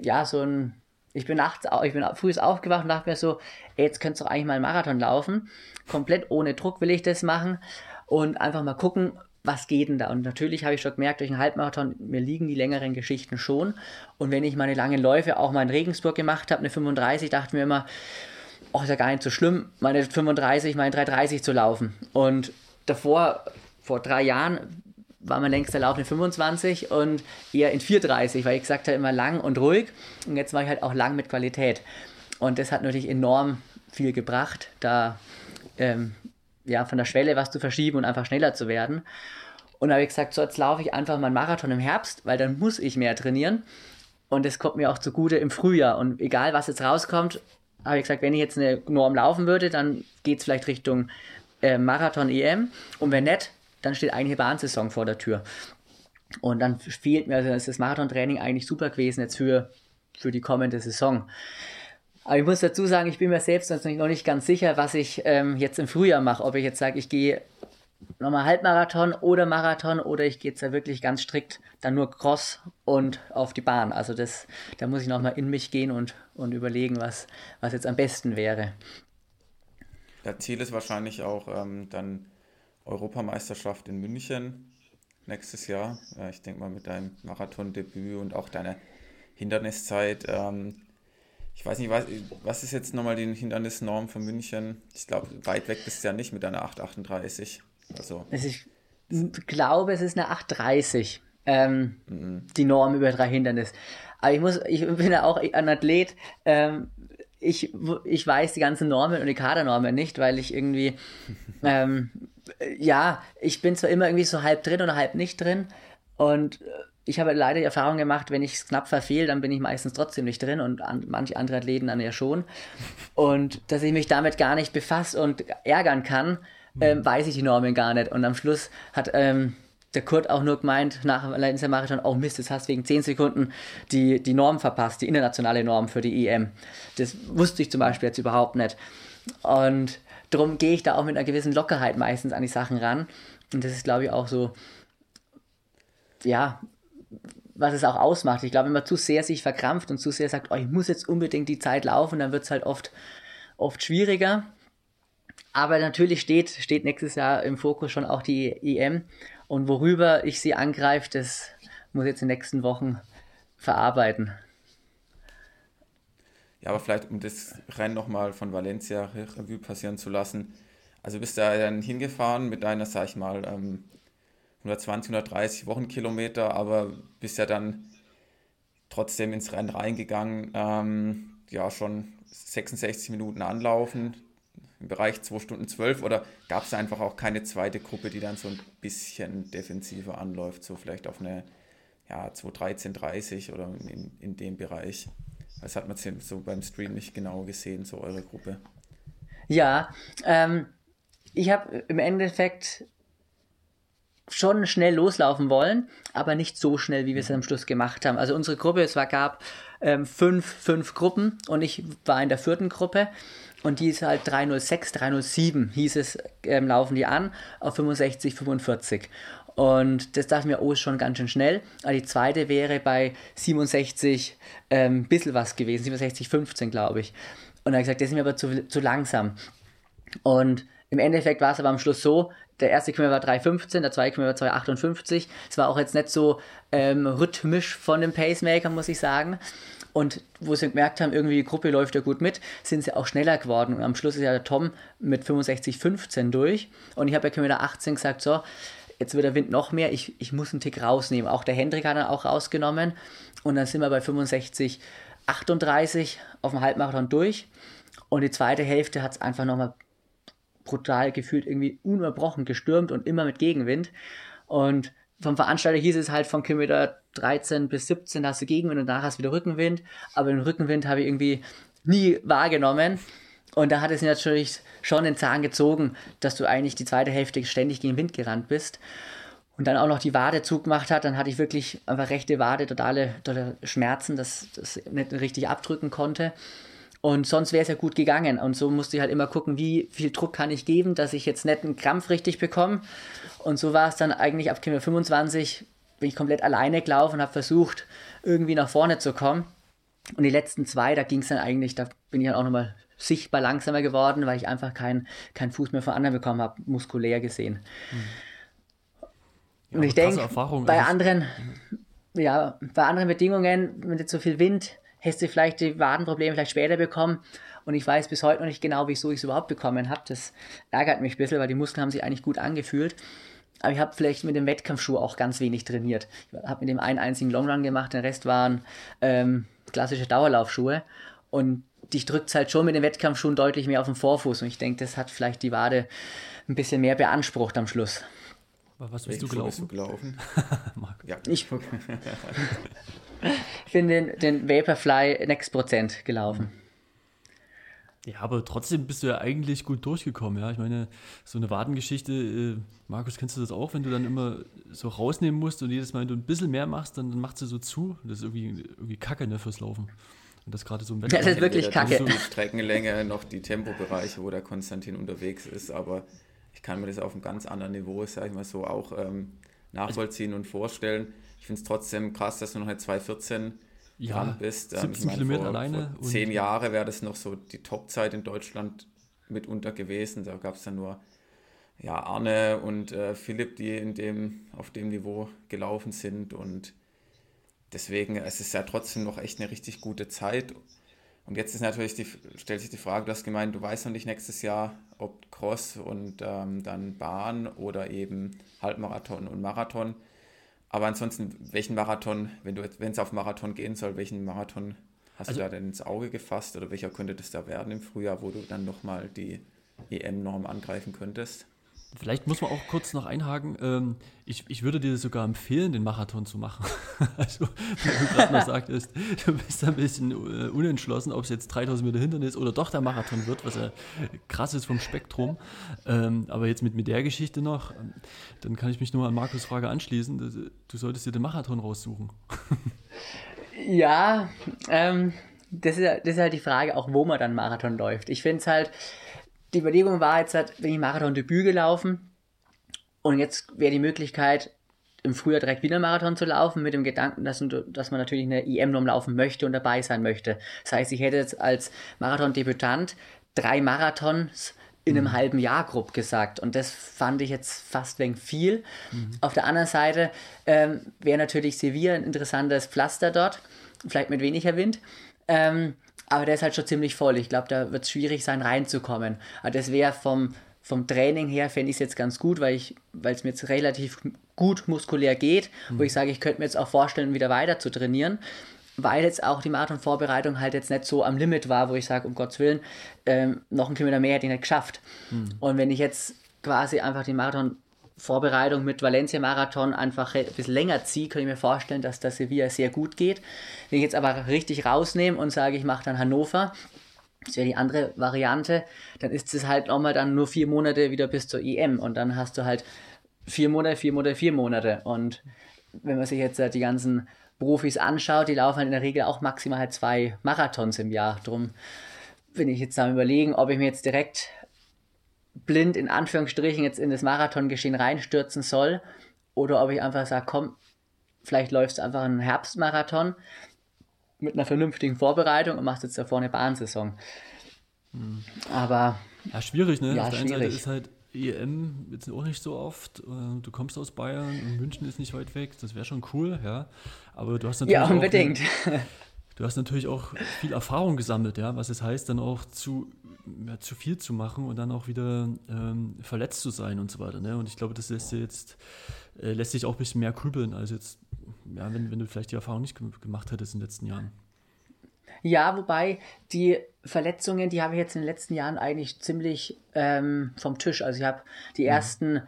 ja, so ein, ich bin nachts, ich bin früh aufgewacht und dachte mir so, ey, jetzt könntest du eigentlich mal einen Marathon laufen. Komplett ohne Druck will ich das machen und einfach mal gucken, was geht denn da? Und natürlich habe ich schon gemerkt, durch einen Halbmarathon, mir liegen die längeren Geschichten schon. Und wenn ich meine langen Läufe auch mal in Regensburg gemacht habe, eine 35, dachte ich mir immer, oh, ist ja gar nicht so schlimm, meine 35, meine 330 zu laufen. Und davor, vor drei Jahren, war mein längster Lauf eine 25 und eher in 430, weil ich gesagt habe, immer lang und ruhig. Und jetzt war ich halt auch lang mit Qualität. Und das hat natürlich enorm viel gebracht, da ähm, ja, von der Schwelle was zu verschieben und einfach schneller zu werden. Und da habe ich gesagt, so jetzt laufe ich einfach mal einen Marathon im Herbst, weil dann muss ich mehr trainieren. Und das kommt mir auch zugute im Frühjahr. Und egal, was jetzt rauskommt, habe ich gesagt, wenn ich jetzt eine Norm laufen würde, dann geht es vielleicht Richtung äh, Marathon-EM. Und wenn nicht, dann steht eigentlich eine Bahnsaison vor der Tür. Und dann fehlt mir, also ist das Marathontraining eigentlich super gewesen jetzt für, für die kommende Saison. Aber ich muss dazu sagen, ich bin mir selbst noch nicht ganz sicher, was ich ähm, jetzt im Frühjahr mache. Ob ich jetzt sage, ich gehe nochmal Halbmarathon oder Marathon oder ich gehe jetzt da wirklich ganz strikt dann nur Cross und auf die Bahn. Also das, da muss ich nochmal in mich gehen und, und überlegen, was, was jetzt am besten wäre. Das Ziel ist wahrscheinlich auch ähm, dann Europameisterschaft in München nächstes Jahr. Äh, ich denke mal mit deinem Marathondebüt und auch deiner Hinderniszeit. Ähm, ich weiß nicht, was, was ist jetzt nochmal die Hindernisnorm von München? Ich glaube, weit weg bist du ja nicht mit deiner 838. Also. Ich glaube, es ist eine 830. Ähm, mhm. Die Norm über drei Hindernisse. Aber ich muss, ich bin ja auch ein Athlet. Ähm, ich, ich weiß die ganzen Normen und die Kadernormen nicht, weil ich irgendwie, ähm, ja, ich bin zwar immer irgendwie so halb drin oder halb nicht drin und äh, ich habe leider die Erfahrung gemacht, wenn ich es knapp verfehle, dann bin ich meistens trotzdem nicht drin und an, manche andere Athleten dann ja schon. Und dass ich mich damit gar nicht befasst und ärgern kann, ähm, weiß ich die Normen gar nicht. Und am Schluss hat ähm, der Kurt auch nur gemeint, nach dem Marathon, oh Mist, jetzt hast du wegen 10 Sekunden die, die Norm verpasst, die internationale Norm für die EM. Das wusste ich zum Beispiel jetzt überhaupt nicht. Und darum gehe ich da auch mit einer gewissen Lockerheit meistens an die Sachen ran. Und das ist, glaube ich, auch so, ja, was es auch ausmacht. Ich glaube, wenn man zu sehr sich verkrampft und zu sehr sagt, oh, ich muss jetzt unbedingt die Zeit laufen, dann wird es halt oft, oft schwieriger. Aber natürlich steht, steht nächstes Jahr im Fokus schon auch die EM. Und worüber ich sie angreife, das muss ich jetzt in den nächsten Wochen verarbeiten. Ja, aber vielleicht, um das Rennen nochmal von Valencia Revue passieren zu lassen. Also bist du da dann hingefahren mit deiner, sag ich mal, 120, ähm, 130 Wochenkilometer, aber bist ja dann trotzdem ins Rennen reingegangen. Ähm, ja, schon 66 Minuten anlaufen, im Bereich 2 Stunden 12 oder gab es einfach auch keine zweite Gruppe, die dann so ein bisschen defensiver anläuft, so vielleicht auf eine ja, 213, 30 oder in, in dem Bereich? Das hat man so beim Stream nicht genau gesehen, so eure Gruppe. Ja, ähm, ich habe im Endeffekt schon schnell loslaufen wollen, aber nicht so schnell, wie wir es am Schluss gemacht haben. Also unsere Gruppe, es war, gab ähm, fünf, fünf Gruppen und ich war in der vierten Gruppe und die ist halt 306, 307 hieß es, ähm, laufen die an auf 65, 45. Und das dachte mir, oh, ist schon ganz schön schnell. Aber die zweite wäre bei 67 ähm, bisschen was gewesen, 67, 15 glaube ich. Und habe ich gesagt, das ist mir aber zu, zu langsam. Und im Endeffekt war es aber am Schluss so, der erste Kilometer war 3,15, der zweite Kilometer war 2,58. Es war auch jetzt nicht so ähm, rhythmisch von dem Pacemaker, muss ich sagen. Und wo sie gemerkt haben, irgendwie die Gruppe läuft ja gut mit, sind sie auch schneller geworden. Und am Schluss ist ja der Tom mit 65,15 durch. Und ich habe bei Kilometer 18 gesagt, so, jetzt wird der Wind noch mehr, ich, ich muss einen Tick rausnehmen. Auch der Hendrik hat dann auch rausgenommen. Und dann sind wir bei 65,38 auf dem Halbmarathon durch. Und die zweite Hälfte hat es einfach nochmal brutal gefühlt irgendwie ununterbrochen gestürmt und immer mit Gegenwind. Und vom Veranstalter hieß es halt von Kilometer 13 bis 17 hast du Gegenwind und danach hast du wieder Rückenwind. Aber den Rückenwind habe ich irgendwie nie wahrgenommen. Und da hat es natürlich schon den Zahn gezogen, dass du eigentlich die zweite Hälfte ständig gegen Wind gerannt bist. Und dann auch noch die Wade zugemacht hat, dann hatte ich wirklich einfach rechte Wade, totale, totale Schmerzen, dass das nicht richtig abdrücken konnte. Und sonst wäre es ja gut gegangen. Und so musste ich halt immer gucken, wie viel Druck kann ich geben, dass ich jetzt nicht einen Krampf richtig bekomme. Und so war es dann eigentlich ab Kilometer 25, bin ich komplett alleine gelaufen und habe versucht, irgendwie nach vorne zu kommen. Und die letzten zwei, da ging es dann eigentlich, da bin ich dann auch nochmal sichtbar langsamer geworden, weil ich einfach keinen kein Fuß mehr von anderen bekommen habe, muskulär gesehen. Ja, und ich denke, bei anderen, ja, bei anderen Bedingungen, wenn jetzt so viel Wind, hättest du vielleicht die Wadenprobleme vielleicht später bekommen. Und ich weiß bis heute noch nicht genau, wieso ich es überhaupt bekommen habe. Das ärgert mich ein bisschen, weil die Muskeln haben sich eigentlich gut angefühlt. Aber ich habe vielleicht mit dem Wettkampfschuh auch ganz wenig trainiert. Ich habe mit dem einen einzigen Longrun gemacht, der Rest waren ähm, klassische Dauerlaufschuhe. Und dich drückt es halt schon mit den Wettkampfschuhen deutlich mehr auf den Vorfuß. Und ich denke, das hat vielleicht die Wade ein bisschen mehr beansprucht am Schluss. Was bist du gelaufen? Bist du gelaufen? ja. Ich bin den, den Vaporfly Next Prozent gelaufen. Ja, aber trotzdem bist du ja eigentlich gut durchgekommen, ja. Ich meine, so eine Wadengeschichte, äh, Markus, kennst du das auch, wenn du dann immer so rausnehmen musst und jedes Mal, wenn du ein bisschen mehr machst, dann, dann macht sie so zu. Das ist irgendwie, irgendwie Kacke, ne, fürs Laufen. Und das gerade so im Wetter. Ja, das ist wirklich Kacke. So die Streckenlänge, noch die Tempobereiche, wo der Konstantin unterwegs ist, aber ich kann mir das auf einem ganz anderen Niveau, sag ich mal so, auch ähm, nachvollziehen und vorstellen. Ich finde es trotzdem krass, dass du noch eine 214 ja, dran bist. 17 ähm, ich mein, Kilometer vor, alleine. Vor zehn Jahre wäre das noch so die Topzeit in Deutschland mitunter gewesen. Da gab es dann nur ja, Arne und äh, Philipp, die in dem, auf dem Niveau gelaufen sind. Und deswegen, es ist ja trotzdem noch echt eine richtig gute Zeit. Und jetzt ist natürlich die, stellt sich die Frage, du hast gemeint, du weißt noch nicht nächstes Jahr, ob Cross und ähm, dann Bahn oder eben Halbmarathon und Marathon. Aber ansonsten, welchen Marathon, wenn wenn es auf Marathon gehen soll, welchen Marathon hast also, du da denn ins Auge gefasst oder welcher könnte das da werden im Frühjahr, wo du dann nochmal die EM-Norm angreifen könntest? Vielleicht muss man auch kurz noch einhaken. Ähm, ich, ich würde dir sogar empfehlen, den Marathon zu machen. also, wie du gerade noch sagtest, du bist ein bisschen äh, unentschlossen, ob es jetzt 3000 Meter Hindernis oder doch der Marathon wird, was ja krass ist vom Spektrum. Ähm, aber jetzt mit, mit der Geschichte noch, ähm, dann kann ich mich nur an Markus' Frage anschließen. Du solltest dir den Marathon raussuchen. ja, ähm, das, ist, das ist halt die Frage, auch wo man dann Marathon läuft. Ich finde es halt die Überlegung war jetzt, halt, wenn ich Marathon-Debüt gelaufen und jetzt wäre die Möglichkeit, im Frühjahr direkt wieder Marathon zu laufen, mit dem Gedanken, dass, dass man natürlich eine IM-Norm laufen möchte und dabei sein möchte. Das heißt, ich hätte jetzt als Marathon-Debütant drei Marathons in einem mhm. halben Jahr grob gesagt. Und das fand ich jetzt fast wegen viel. Mhm. Auf der anderen Seite ähm, wäre natürlich Sevilla ein interessantes Pflaster dort, vielleicht mit weniger Wind. Ähm, aber der ist halt schon ziemlich voll. Ich glaube, da wird es schwierig sein, reinzukommen. Aber das wäre vom, vom Training her, fände ich es jetzt ganz gut, weil es mir jetzt relativ gut muskulär geht, mhm. wo ich sage, ich könnte mir jetzt auch vorstellen, wieder weiter zu trainieren. Weil jetzt auch die Marathon-Vorbereitung halt jetzt nicht so am Limit war, wo ich sage, um Gottes Willen, ähm, noch einen Kilometer mehr hätte ich nicht geschafft. Mhm. Und wenn ich jetzt quasi einfach den Marathon Vorbereitung mit Valencia Marathon einfach ein bisschen länger ziehe, kann ich mir vorstellen, dass das Sevilla sehr gut geht. Wenn ich jetzt aber richtig rausnehme und sage, ich mache dann Hannover, das wäre die andere Variante, dann ist es halt nochmal dann nur vier Monate wieder bis zur EM und dann hast du halt vier Monate, vier Monate, vier Monate und wenn man sich jetzt die ganzen Profis anschaut, die laufen halt in der Regel auch maximal halt zwei Marathons im Jahr. Drum bin ich jetzt am überlegen, ob ich mir jetzt direkt blind in Anführungsstrichen jetzt in das Marathongeschehen reinstürzen soll oder ob ich einfach sage, komm, vielleicht läufst du einfach einen Herbstmarathon mit einer vernünftigen Vorbereitung und machst jetzt da vorne Bahnsaison. Hm. Aber. Ja, schwierig, ne? Ja, Auf der einen Seite ist halt EM jetzt auch nicht so oft. Äh, du kommst aus Bayern und München ist nicht weit weg. Das wäre schon cool, ja. Aber du hast natürlich. Ja, unbedingt. Auch, du hast natürlich auch viel Erfahrung gesammelt, ja, was es heißt, dann auch zu ja, zu viel zu machen und dann auch wieder ähm, verletzt zu sein und so weiter. Ne? Und ich glaube, das lässt, jetzt, äh, lässt sich auch ein bisschen mehr grübeln, als jetzt, ja, wenn, wenn du vielleicht die Erfahrung nicht gemacht hättest in den letzten Jahren. Ja, wobei die Verletzungen, die habe ich jetzt in den letzten Jahren eigentlich ziemlich ähm, vom Tisch. Also ich habe die mhm. ersten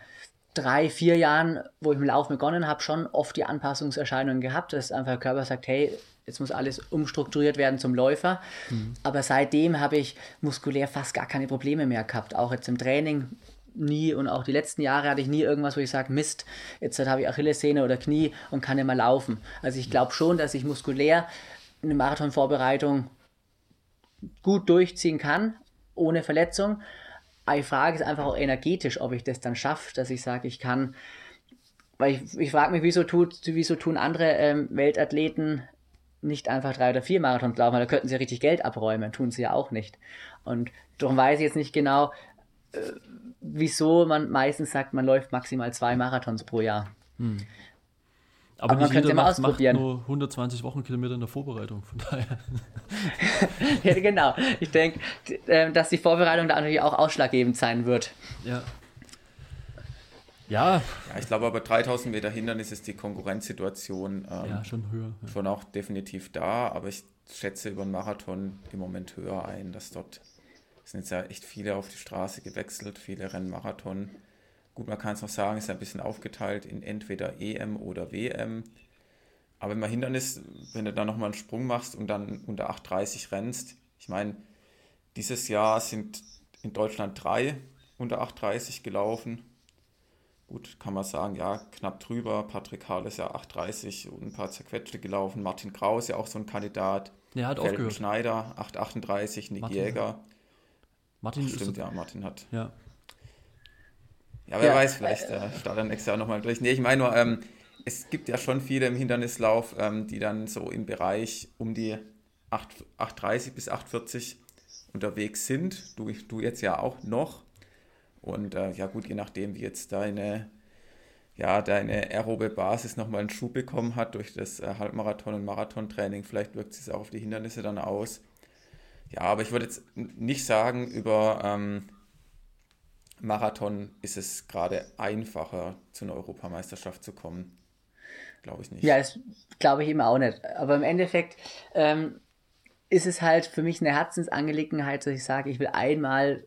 drei, vier Jahren, wo ich mit Lauf begonnen habe, schon oft die Anpassungserscheinungen gehabt, dass einfach der Körper sagt, hey, jetzt muss alles umstrukturiert werden zum Läufer. Mhm. Aber seitdem habe ich muskulär fast gar keine Probleme mehr gehabt. Auch jetzt im Training nie und auch die letzten Jahre hatte ich nie irgendwas, wo ich sage, Mist, jetzt habe ich Achillessehne oder Knie und kann nicht mehr laufen. Also ich glaube schon, dass ich muskulär eine Marathonvorbereitung gut durchziehen kann, ohne Verletzung. Aber die Frage ist einfach auch energetisch, ob ich das dann schaffe, dass ich sage, ich kann, weil ich, ich frage mich, wieso, tut, wieso tun andere ähm, Weltathleten nicht einfach drei oder vier Marathons laufen, weil da könnten sie ja richtig Geld abräumen, tun sie ja auch nicht. Und darum weiß ich jetzt nicht genau, äh, wieso man meistens sagt, man läuft maximal zwei Marathons pro Jahr. Hm. Aber, Aber man könnte macht, ausprobieren. Macht nur 120 Wochenkilometer in der Vorbereitung, von daher. ja, genau. Ich denke, ähm, dass die Vorbereitung da natürlich auch ausschlaggebend sein wird. Ja, ja. ja ich glaube aber 3000 Meter Hindernis ist die Konkurrenzsituation ähm, ja, schon höher. Ja. Schon auch definitiv da, aber ich schätze über den Marathon im Moment höher ein, dass dort sind jetzt ja echt viele auf die Straße gewechselt, viele rennen Marathon. Gut, man kann es noch sagen, ist ein bisschen aufgeteilt in entweder EM oder WM. Aber im Hindernis, wenn du da nochmal einen Sprung machst und dann unter 8,30 rennst, ich meine, dieses Jahr sind in Deutschland drei unter 8,30 gelaufen gut, kann man sagen, ja, knapp drüber. Patrick Hall ist ja 8,30 und ein paar zerquetschte gelaufen. Martin Grau ist ja auch so ein Kandidat. Er hat Felden aufgehört. Schneider, 8,38, Nick Martin, Jäger. Martin Ach, stimmt, ja, Martin hat. Ja. Ja, wer ja, weiß, vielleicht äh, startet er nächstes Jahr nochmal durch. Nee, ich meine nur, ähm, es gibt ja schon viele im Hindernislauf, ähm, die dann so im Bereich um die 8,30 bis 8,40 unterwegs sind. Du, du jetzt ja auch noch. Und äh, ja gut, je nachdem, wie jetzt deine, ja, deine aerobe Basis nochmal einen Schub bekommen hat durch das äh, Halbmarathon- und Marathontraining, vielleicht wirkt es auch auf die Hindernisse dann aus. Ja, aber ich würde jetzt nicht sagen, über ähm, Marathon ist es gerade einfacher, zu einer Europameisterschaft zu kommen. Glaube ich nicht. Ja, das glaube ich eben auch nicht. Aber im Endeffekt ähm, ist es halt für mich eine Herzensangelegenheit, dass ich sage, ich will einmal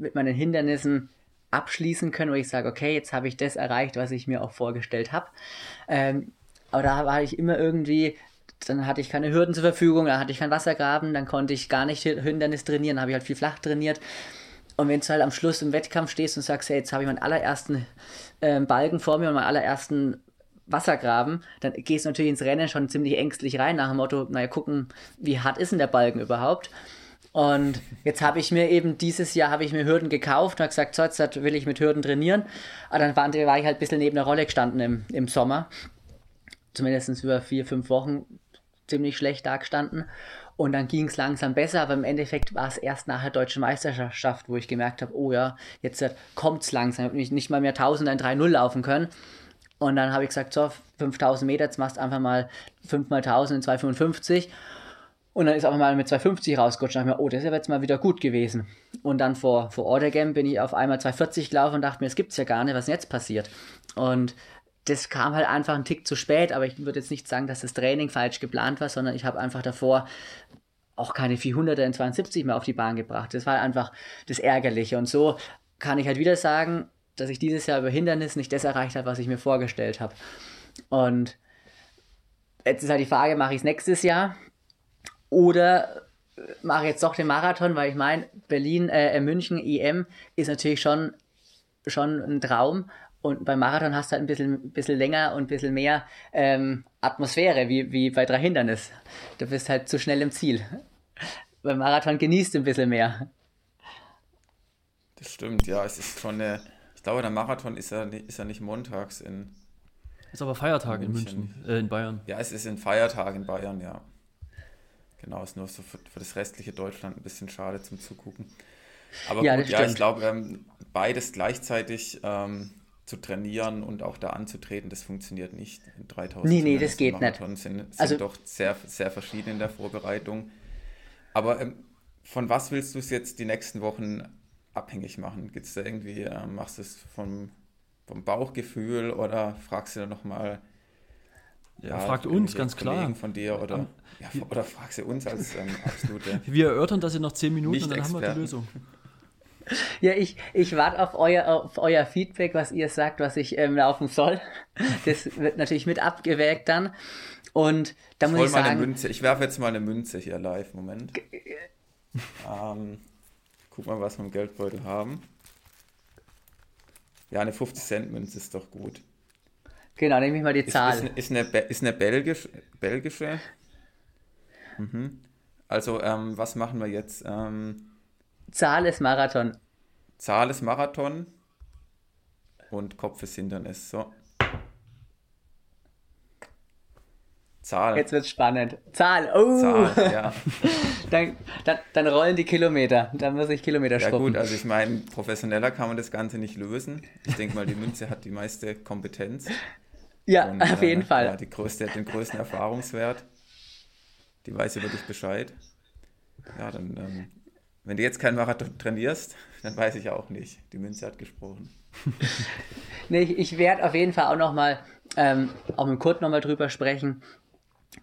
mit meinen Hindernissen abschließen können, wo ich sage, okay, jetzt habe ich das erreicht, was ich mir auch vorgestellt habe. Ähm, aber da war ich immer irgendwie, dann hatte ich keine Hürden zur Verfügung, dann hatte ich keinen Wassergraben, dann konnte ich gar nicht Hindernis trainieren, dann habe ich halt viel flach trainiert. Und wenn du halt am Schluss im Wettkampf stehst und sagst, hey, jetzt habe ich meinen allerersten äh, Balken vor mir und meinen allerersten Wassergraben, dann gehst du natürlich ins Rennen schon ziemlich ängstlich rein, nach dem Motto, naja, gucken, wie hart ist denn der Balken überhaupt? Und jetzt habe ich mir eben dieses Jahr habe ich mir Hürden gekauft und habe gesagt, so, jetzt will ich mit Hürden trainieren. Aber dann war, war ich halt ein bisschen neben der Rolle gestanden im, im Sommer. Zumindest über vier, fünf Wochen ziemlich schlecht da gestanden. Und dann ging es langsam besser, aber im Endeffekt war es erst nach der deutschen Meisterschaft, wo ich gemerkt habe, oh ja, jetzt kommt es langsam. Ich habe nicht, nicht mal mehr 1000 ein 3-0 laufen können. Und dann habe ich gesagt, so, 5000 Meter, jetzt machst du einfach mal 5 mal 1000 in 255. Und dann ist einfach mal mit 250 rausgerutscht. Und dachte mir, oh, das ist aber jetzt mal wieder gut gewesen. Und dann vor, vor Ordergame bin ich auf einmal 240 gelaufen und dachte mir, das gibt es ja gar nicht, was denn jetzt passiert. Und das kam halt einfach einen Tick zu spät, aber ich würde jetzt nicht sagen, dass das Training falsch geplant war, sondern ich habe einfach davor auch keine 400er in 72 mehr auf die Bahn gebracht. Das war einfach das Ärgerliche. Und so kann ich halt wieder sagen, dass ich dieses Jahr über Hindernis nicht das erreicht habe, was ich mir vorgestellt habe. Und jetzt ist halt die Frage, mache ich es nächstes Jahr oder mache ich jetzt doch den Marathon, weil ich meine, Berlin, äh, München, EM ist natürlich schon, schon ein Traum. Und beim Marathon hast du halt ein bisschen, bisschen länger und ein bisschen mehr ähm, Atmosphäre, wie, wie bei drei Hindernis. Du bist halt zu schnell im Ziel. Beim Marathon genießt du ein bisschen mehr. Das stimmt, ja. Es ist schon eine. Ich glaube, der Marathon ist ja, ist ja nicht montags in. Ist aber Feiertag in München, in, München, äh, in Bayern. Ja, es ist ein Feiertag in Bayern, ja. Genau, ist nur so für, für, das restliche Deutschland ein bisschen schade zum Zugucken. Aber ja, gut, ja, ich glaube, ähm, beides gleichzeitig ähm, zu trainieren und auch da anzutreten, das funktioniert nicht. 3000 nee, nee, das geht nicht. Sind, sind also, doch sehr, sehr verschieden in der Vorbereitung. Aber ähm, von was willst du es jetzt die nächsten Wochen abhängig machen? Gibt es da irgendwie, äh, machst du es vom, vom Bauchgefühl oder fragst du da nochmal ja, fragt uns, ganz Kollegen klar. von dir oder, ja, oder fragst du uns als ähm, absolute. Wir erörtern das in noch zehn Minuten und dann haben wir die Lösung. Ja, ich, ich warte auf euer, auf euer Feedback, was ihr sagt, was ich ähm, laufen soll. Das wird natürlich mit abgewägt dann. Und da muss ich, sagen. Münze. Ich werfe jetzt mal eine Münze hier live. Moment. ähm, guck mal, was wir im Geldbeutel haben. Ja, eine 50-Cent-Münze ist doch gut. Genau, nehme ich mal die Zahl. Ist, ist, eine, ist eine belgisch, belgische. Mhm. Also, ähm, was machen wir jetzt? Ähm, Zahl ist Marathon. Zahl ist Marathon und Kopf ist Hindernis. So. Zahl. Jetzt wird spannend. Zahl, oh! Zahl, ja. dann, dann, dann, rollen die Kilometer. Dann muss ich Kilometer ja, schrubben. Ja gut, also ich meine, professioneller kann man das Ganze nicht lösen. Ich denke mal, die Münze hat die meiste Kompetenz. Ja, und, auf jeden äh, Fall. Ja, die größte, den größten Erfahrungswert. Die weiß über dich Bescheid. Ja, dann, ähm, wenn du jetzt keinen Marathon trainierst, dann weiß ich auch nicht. Die Münze hat gesprochen. nee, ich, ich werde auf jeden Fall auch nochmal, ähm, auch mit Kurt nochmal drüber sprechen.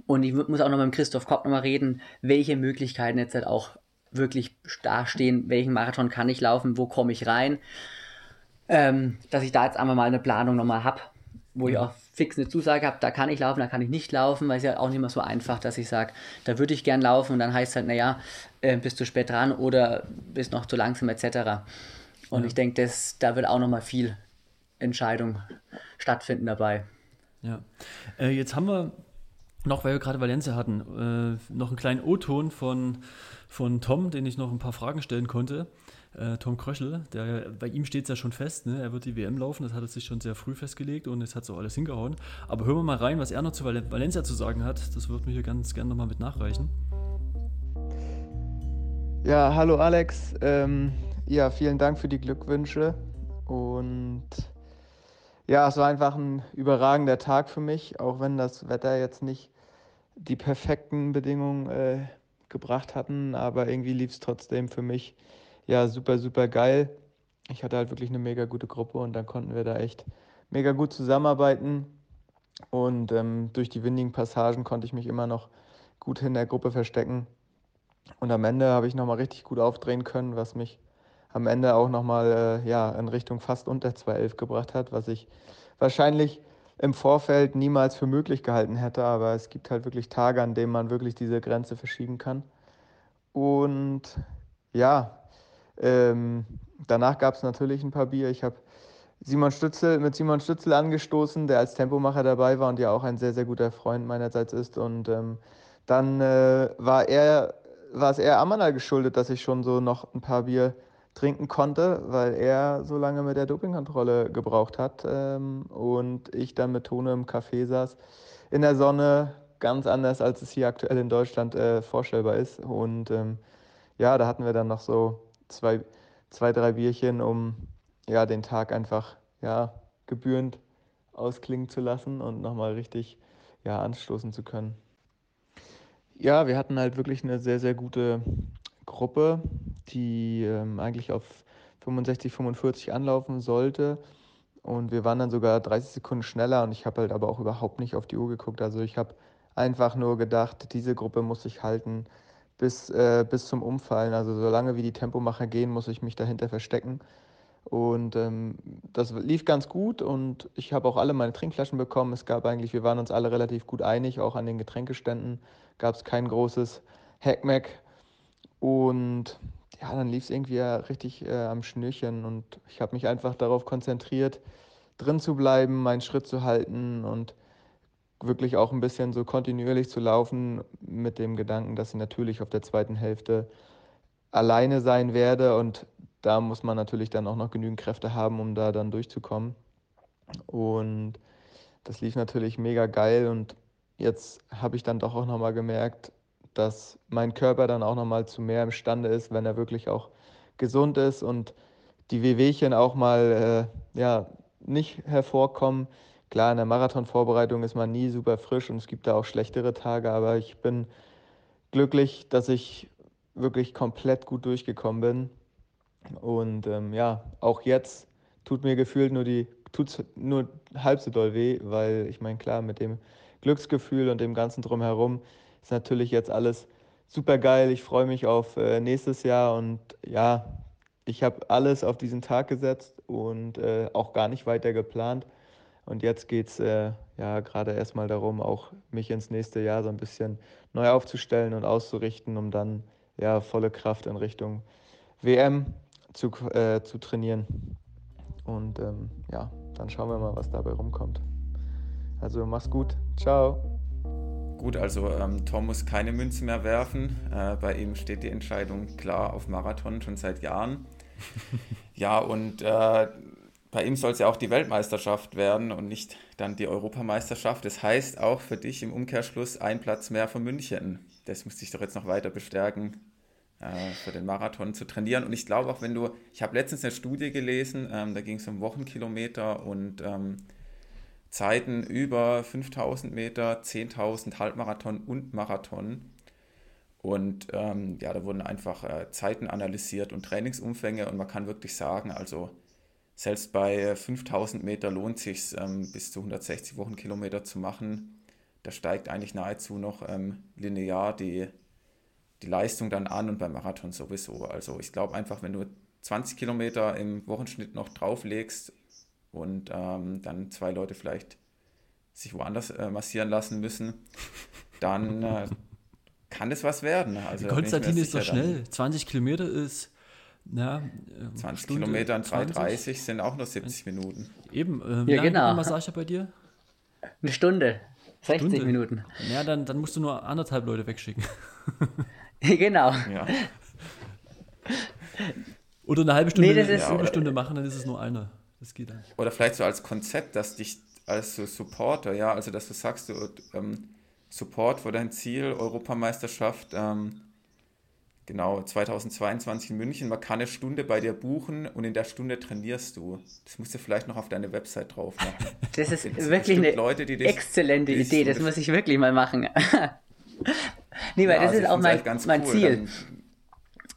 Und ich muss auch noch mit Christoph Kopp nochmal reden, welche Möglichkeiten jetzt halt auch wirklich dastehen, welchen Marathon kann ich laufen, wo komme ich rein. Ähm, dass ich da jetzt einmal mal eine Planung nochmal habe, wo ich auch fix eine Zusage habe, da kann ich laufen, da kann ich nicht laufen, weil es ja auch nicht mehr so einfach, dass ich sage, da würde ich gern laufen und dann heißt es halt, naja, äh, bist du spät dran oder bist noch zu langsam etc. Und ja. ich denke, da wird auch nochmal viel Entscheidung stattfinden dabei. Ja, äh, jetzt haben wir noch, weil wir gerade Valencia hatten, äh, noch einen kleinen O-Ton von, von Tom, den ich noch ein paar Fragen stellen konnte äh, Tom Kröschel, der, bei ihm steht es ja schon fest, ne? er wird die WM laufen, das hat er sich schon sehr früh festgelegt und es hat so alles hingehauen. Aber hören wir mal rein, was er noch zu Val Valencia zu sagen hat, das wird mir hier ganz gerne nochmal mit nachreichen. Ja, hallo Alex. Ähm, ja, vielen Dank für die Glückwünsche und ja, es war einfach ein überragender Tag für mich, auch wenn das Wetter jetzt nicht die perfekten Bedingungen äh, gebracht hatten, aber irgendwie lief es trotzdem für mich ja super, super geil. Ich hatte halt wirklich eine mega gute Gruppe und dann konnten wir da echt mega gut zusammenarbeiten. Und ähm, durch die windigen Passagen konnte ich mich immer noch gut in der Gruppe verstecken. Und am Ende habe ich nochmal richtig gut aufdrehen können, was mich am Ende auch nochmal äh, ja, in Richtung fast unter 2.11 gebracht hat, was ich wahrscheinlich im Vorfeld niemals für möglich gehalten hätte. Aber es gibt halt wirklich Tage, an denen man wirklich diese Grenze verschieben kann. Und ja, ähm, danach gab es natürlich ein paar Bier. Ich habe Simon Stützel, mit Simon Stützel angestoßen, der als Tempomacher dabei war und ja auch ein sehr, sehr guter Freund meinerseits ist. Und ähm, dann äh, war er, war es eher Amanda geschuldet, dass ich schon so noch ein paar Bier trinken konnte, weil er so lange mit der Dopingkontrolle gebraucht hat ähm, und ich dann mit Tone im Café saß in der Sonne, ganz anders als es hier aktuell in Deutschland äh, vorstellbar ist. Und ähm, ja, da hatten wir dann noch so zwei, zwei drei Bierchen, um ja, den Tag einfach ja, gebührend ausklingen zu lassen und nochmal richtig ja, anstoßen zu können. Ja, wir hatten halt wirklich eine sehr, sehr gute Gruppe, die ähm, eigentlich auf 65, 45 anlaufen sollte. Und wir waren dann sogar 30 Sekunden schneller und ich habe halt aber auch überhaupt nicht auf die Uhr geguckt. Also ich habe einfach nur gedacht, diese Gruppe muss ich halten bis, äh, bis zum Umfallen. Also solange wie die Tempomacher gehen, muss ich mich dahinter verstecken. Und ähm, das lief ganz gut und ich habe auch alle meine Trinkflaschen bekommen. Es gab eigentlich, wir waren uns alle relativ gut einig, auch an den Getränkeständen gab es kein großes Hackmack. Und ja, dann lief es irgendwie richtig äh, am Schnürchen und ich habe mich einfach darauf konzentriert, drin zu bleiben, meinen Schritt zu halten und wirklich auch ein bisschen so kontinuierlich zu laufen mit dem Gedanken, dass ich natürlich auf der zweiten Hälfte alleine sein werde und da muss man natürlich dann auch noch genügend Kräfte haben, um da dann durchzukommen. Und das lief natürlich mega geil und jetzt habe ich dann doch auch nochmal gemerkt, dass mein Körper dann auch nochmal zu mehr imstande ist, wenn er wirklich auch gesund ist und die Wehwehchen auch mal äh, ja, nicht hervorkommen. Klar, in der Marathonvorbereitung ist man nie super frisch und es gibt da auch schlechtere Tage, aber ich bin glücklich, dass ich wirklich komplett gut durchgekommen bin und ähm, ja, auch jetzt tut mir gefühlt nur die, tut's nur halb so doll weh, weil ich meine, klar, mit dem Glücksgefühl und dem ganzen drumherum ist natürlich jetzt alles super geil. Ich freue mich auf äh, nächstes Jahr und ja, ich habe alles auf diesen Tag gesetzt und äh, auch gar nicht weiter geplant. Und jetzt geht es äh, ja gerade erstmal darum, auch mich ins nächste Jahr so ein bisschen neu aufzustellen und auszurichten, um dann ja volle Kraft in Richtung WM zu, äh, zu trainieren. Und ähm, ja, dann schauen wir mal, was dabei rumkommt. Also mach's gut. Ciao. Gut, also ähm, Tom muss keine Münze mehr werfen. Äh, bei ihm steht die Entscheidung klar auf Marathon schon seit Jahren. ja, und äh, bei ihm soll es ja auch die Weltmeisterschaft werden und nicht dann die Europameisterschaft. Das heißt auch für dich im Umkehrschluss ein Platz mehr für München. Das müsste ich doch jetzt noch weiter bestärken äh, für den Marathon zu trainieren. Und ich glaube auch, wenn du, ich habe letztens eine Studie gelesen, ähm, da ging es um Wochenkilometer und ähm, Zeiten über 5000 Meter, 10.000 Halbmarathon und Marathon. Und ähm, ja, da wurden einfach äh, Zeiten analysiert und Trainingsumfänge und man kann wirklich sagen, also selbst bei 5000 Meter lohnt es sich ähm, bis zu 160 Wochenkilometer zu machen. Da steigt eigentlich nahezu noch ähm, linear die, die Leistung dann an und beim Marathon sowieso. Also ich glaube einfach, wenn du 20 Kilometer im Wochenschnitt noch drauflegst und ähm, dann zwei Leute vielleicht sich woanders äh, massieren lassen müssen, dann äh, kann das was werden. Also, Konstantin ist doch schnell. 20 Kilometer ist. Ja, 20 äh, Stunde, Kilometer in 3,30 sind auch nur 70 Minuten. Eben, äh, wie ja, lange genau. Massage bei dir? Eine Stunde. 60 Stunde. Minuten. Ja, dann, dann musst du nur anderthalb Leute wegschicken. genau. Ja. Oder eine halbe Stunde, nee, eine halbe Stunde machen, dann ist es nur eine. Das geht dann. Oder vielleicht so als Konzept, dass dich als so Supporter, ja, also dass du sagst, du ähm, Support für dein Ziel, Europameisterschaft, ähm, Genau, 2022 in München. Man kann eine Stunde bei dir buchen und in der Stunde trainierst du. Das musst du vielleicht noch auf deine Website drauf machen. Das ist das wirklich eine Leute, dich, exzellente Idee. Das muss ich wirklich mal machen. nee, weil ja, das also ist auch mein, mein cool. Ziel. Dann,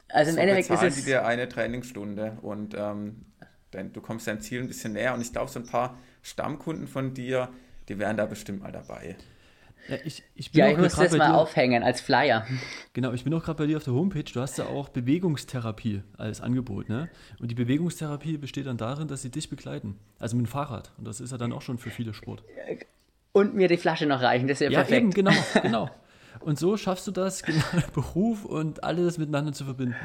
also im so Endeffekt ist es. die dir eine Trainingsstunde und ähm, dann, du kommst deinem Ziel ein bisschen näher. Und ich glaube, so ein paar Stammkunden von dir, die wären da bestimmt mal dabei. Ja, ich, ich, ja, ich muss das mal aufhängen als Flyer. Genau, ich bin auch gerade bei dir auf der Homepage. Du hast ja auch Bewegungstherapie als Angebot. Ne? Und die Bewegungstherapie besteht dann darin, dass sie dich begleiten. Also mit dem Fahrrad. Und das ist ja dann auch schon für viele Sport. Und mir die Flasche noch reichen. Das ist ja, ja perfekt. Eben, genau, genau. Und so schaffst du das, genau, Beruf und alles miteinander zu verbinden.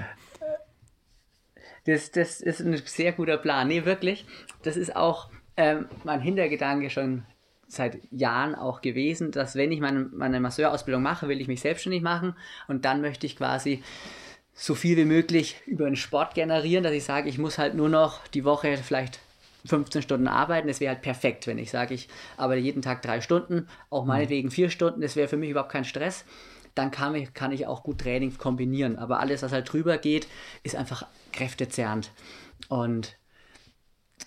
Das, das ist ein sehr guter Plan. Nee, wirklich. Das ist auch ähm, mein Hintergedanke schon seit Jahren auch gewesen, dass wenn ich meine, meine Masseurausbildung mache, will ich mich selbstständig machen und dann möchte ich quasi so viel wie möglich über den Sport generieren, dass ich sage, ich muss halt nur noch die Woche vielleicht 15 Stunden arbeiten. Das wäre halt perfekt, wenn ich sage, ich arbeite jeden Tag drei Stunden, auch mhm. meinetwegen vier Stunden, das wäre für mich überhaupt kein Stress. Dann kann ich, kann ich auch gut Training kombinieren. Aber alles, was halt drüber geht, ist einfach kräftezerrend. Und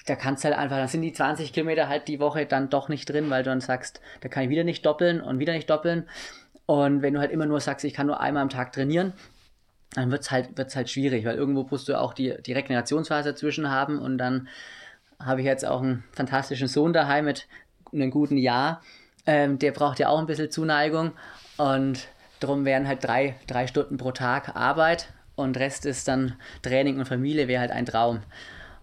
da kannst halt einfach, dann sind die 20 Kilometer halt die Woche dann doch nicht drin, weil du dann sagst, da kann ich wieder nicht doppeln und wieder nicht doppeln. Und wenn du halt immer nur sagst, ich kann nur einmal am Tag trainieren, dann wird es halt, wird's halt schwierig, weil irgendwo musst du auch die, die Regenerationsphase dazwischen haben und dann habe ich jetzt auch einen fantastischen Sohn daheim mit einem guten Jahr. Ähm, der braucht ja auch ein bisschen Zuneigung und darum wären halt drei, drei Stunden pro Tag Arbeit und Rest ist dann Training und Familie, wäre halt ein Traum.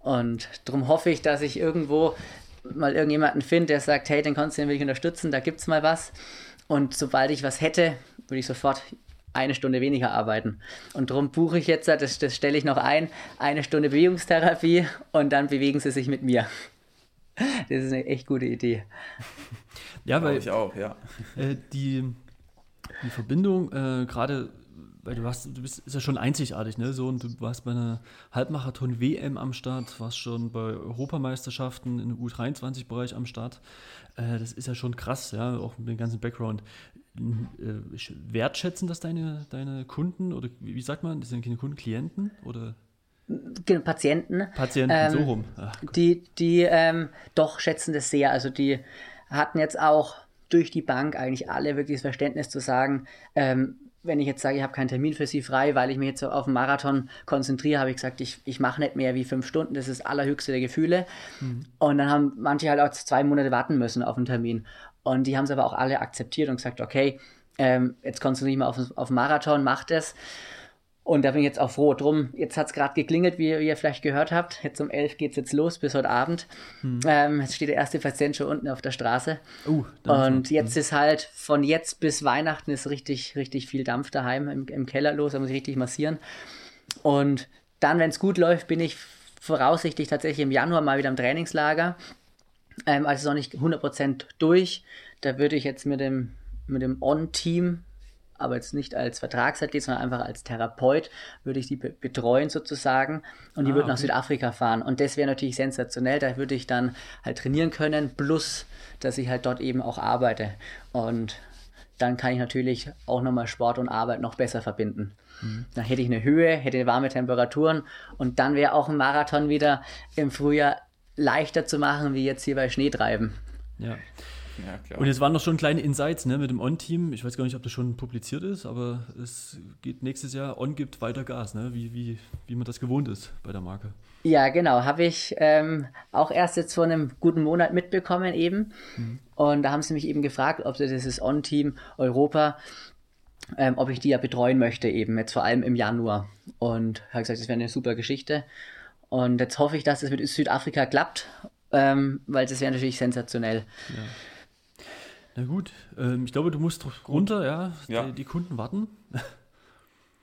Und darum hoffe ich, dass ich irgendwo mal irgendjemanden finde, der sagt, hey, den kannst du den will ich unterstützen, da gibt es mal was. Und sobald ich was hätte, würde ich sofort eine Stunde weniger arbeiten. Und darum buche ich jetzt, das, das stelle ich noch ein, eine Stunde Bewegungstherapie und dann bewegen sie sich mit mir. Das ist eine echt gute Idee. Ja, weil ich auch, ja. Äh, die, die Verbindung, äh, gerade weil du hast, du bist ist ja schon einzigartig, ne? So und du warst bei einer Halbmarathon WM am Start, warst schon bei Europameisterschaften im U23-Bereich am Start. Äh, das ist ja schon krass, ja, auch mit dem ganzen Background. Äh, wertschätzen das deine, deine Kunden oder wie sagt man, das sind keine Kunden, Klienten oder? Genau, Patienten. Patienten, ähm, so rum. Ach, die, die ähm, doch schätzen das sehr. Also die hatten jetzt auch durch die Bank eigentlich alle wirklich das Verständnis zu sagen, ähm, wenn ich jetzt sage, ich habe keinen Termin für Sie frei, weil ich mich jetzt auf den Marathon konzentriere, habe ich gesagt, ich, ich mache nicht mehr wie fünf Stunden, das ist das allerhöchste der Gefühle. Mhm. Und dann haben manche halt auch zwei Monate warten müssen auf einen Termin. Und die haben es aber auch alle akzeptiert und gesagt, okay, ähm, jetzt konzentriere ich mal auf, auf Marathon, mach das. Und da bin ich jetzt auch froh drum. Jetzt hat es gerade geklingelt, wie, wie, ihr vielleicht gehört habt. Jetzt um elf geht es jetzt los bis heute Abend. Hm. Ähm, jetzt steht der erste Patient schon unten auf der Straße. Uh, und jetzt ist halt von jetzt bis Weihnachten ist richtig, richtig viel Dampf daheim im, im Keller los. Da muss ich richtig massieren. Und dann, wenn es gut läuft, bin ich voraussichtlich tatsächlich im Januar mal wieder im Trainingslager. Ähm, also ist noch nicht 100% durch. Da würde ich jetzt mit dem, mit dem On-Team aber jetzt nicht als Vertragsathlet, sondern einfach als Therapeut würde ich die betreuen sozusagen und die ah, würde nach Südafrika fahren und das wäre natürlich sensationell, da würde ich dann halt trainieren können, plus dass ich halt dort eben auch arbeite und dann kann ich natürlich auch nochmal Sport und Arbeit noch besser verbinden. Mhm. Dann hätte ich eine Höhe, hätte warme Temperaturen und dann wäre auch ein Marathon wieder im Frühjahr leichter zu machen, wie jetzt hier bei Schneetreiben. Ja. Ja, klar. Und jetzt waren noch schon kleine Insights ne, mit dem On-Team. Ich weiß gar nicht, ob das schon publiziert ist, aber es geht nächstes Jahr, On gibt weiter Gas, ne? wie, wie, wie man das gewohnt ist bei der Marke. Ja, genau. Habe ich ähm, auch erst jetzt vor einem guten Monat mitbekommen eben. Mhm. Und da haben sie mich eben gefragt, ob sie dieses On-Team Europa, ähm, ob ich die ja betreuen möchte eben, jetzt vor allem im Januar. Und habe gesagt, das wäre eine super Geschichte. Und jetzt hoffe ich, dass es mit Südafrika klappt, ähm, weil das wäre natürlich sensationell. Ja. Na gut, ähm, ich glaube, du musst runter, ja. ja. Die, die, Kunden warten.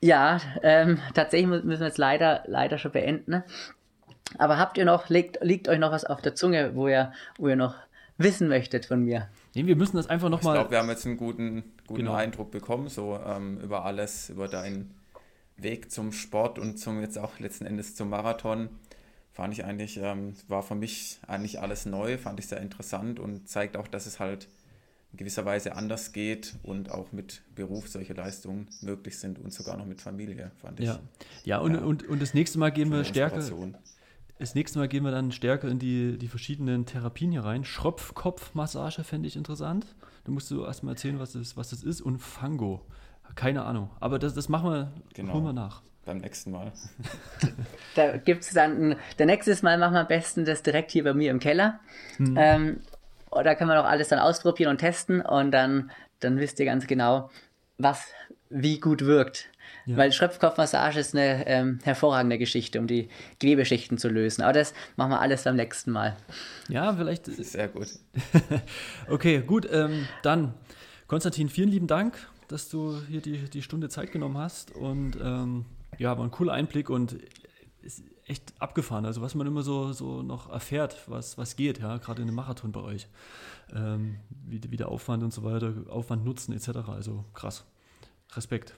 Ja, ähm, tatsächlich müssen wir jetzt leider, leider schon beenden. Ne? Aber habt ihr noch, liegt, liegt euch noch was auf der Zunge, wo ihr, wo ihr noch wissen möchtet von mir? Nee, wir müssen das einfach nochmal. Ich glaube, wir haben jetzt einen guten, guten genau. Eindruck bekommen, so ähm, über alles, über deinen Weg zum Sport und zum jetzt auch letzten Endes zum Marathon. Fand ich eigentlich, ähm, war für mich eigentlich alles neu, fand ich sehr interessant und zeigt auch, dass es halt in gewisser Weise anders geht und auch mit Beruf solche Leistungen möglich sind und sogar noch mit Familie, fand ich. Ja, ja, und, ja. Und, und das nächste Mal gehen wir stärker. Das nächste Mal gehen wir dann stärker in die, die verschiedenen Therapien hier rein. Schropfkopfmassage fände ich interessant. Da musst du erstmal erzählen, was das, was das ist. Und Fango. Keine Ahnung. Aber das, das machen wir, genau. holen wir nach. Beim nächsten Mal. da gibt es dann, der nächstes Mal machen wir am besten das direkt hier bei mir im Keller. Mhm. Ähm, da kann man auch alles dann ausprobieren und testen und dann, dann wisst ihr ganz genau, was wie gut wirkt. Ja. Weil Schröpfkopfmassage ist eine ähm, hervorragende Geschichte, um die Gewebeschichten zu lösen. Aber das machen wir alles beim nächsten Mal. Ja, vielleicht. Sehr gut. okay, gut. Ähm, dann, Konstantin, vielen lieben Dank, dass du hier die, die Stunde Zeit genommen hast. Und ähm, ja, war ein cooler Einblick und ist echt abgefahren. Also was man immer so, so noch erfährt, was, was geht, ja, gerade in einem Marathon bei euch. Ähm, wie, wie der Aufwand und so weiter, Aufwand nutzen etc. Also krass. Respekt.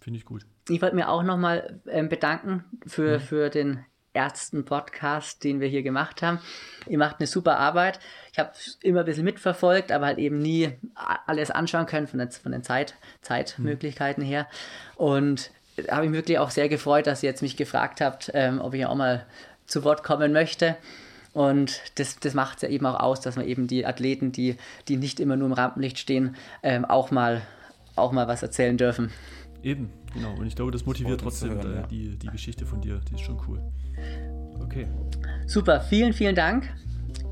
Finde ich gut. Ich wollte mir auch nochmal ähm, bedanken für, mhm. für den ersten Podcast, den wir hier gemacht haben. Ihr macht eine super Arbeit. Ich habe immer ein bisschen mitverfolgt, aber halt eben nie alles anschauen können von, der, von den Zeit, Zeitmöglichkeiten her. Und habe ich mich wirklich auch sehr gefreut, dass ihr jetzt mich gefragt habt, ähm, ob ich auch mal zu Wort kommen möchte. Und das, das macht es ja eben auch aus, dass man eben die Athleten, die, die nicht immer nur im Rampenlicht stehen, ähm, auch, mal, auch mal was erzählen dürfen. Eben, genau. Und ich glaube, das motiviert trotzdem hören, ja. die, die Geschichte von dir. Die ist schon cool. Okay. Super, vielen, vielen Dank.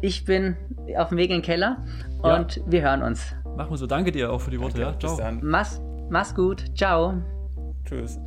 Ich bin auf dem Weg in den Keller und ja. wir hören uns. Machen wir so. Danke dir auch für die Worte. Danke, ja, ciao. Mach's, mach's gut. Ciao. Tschüss.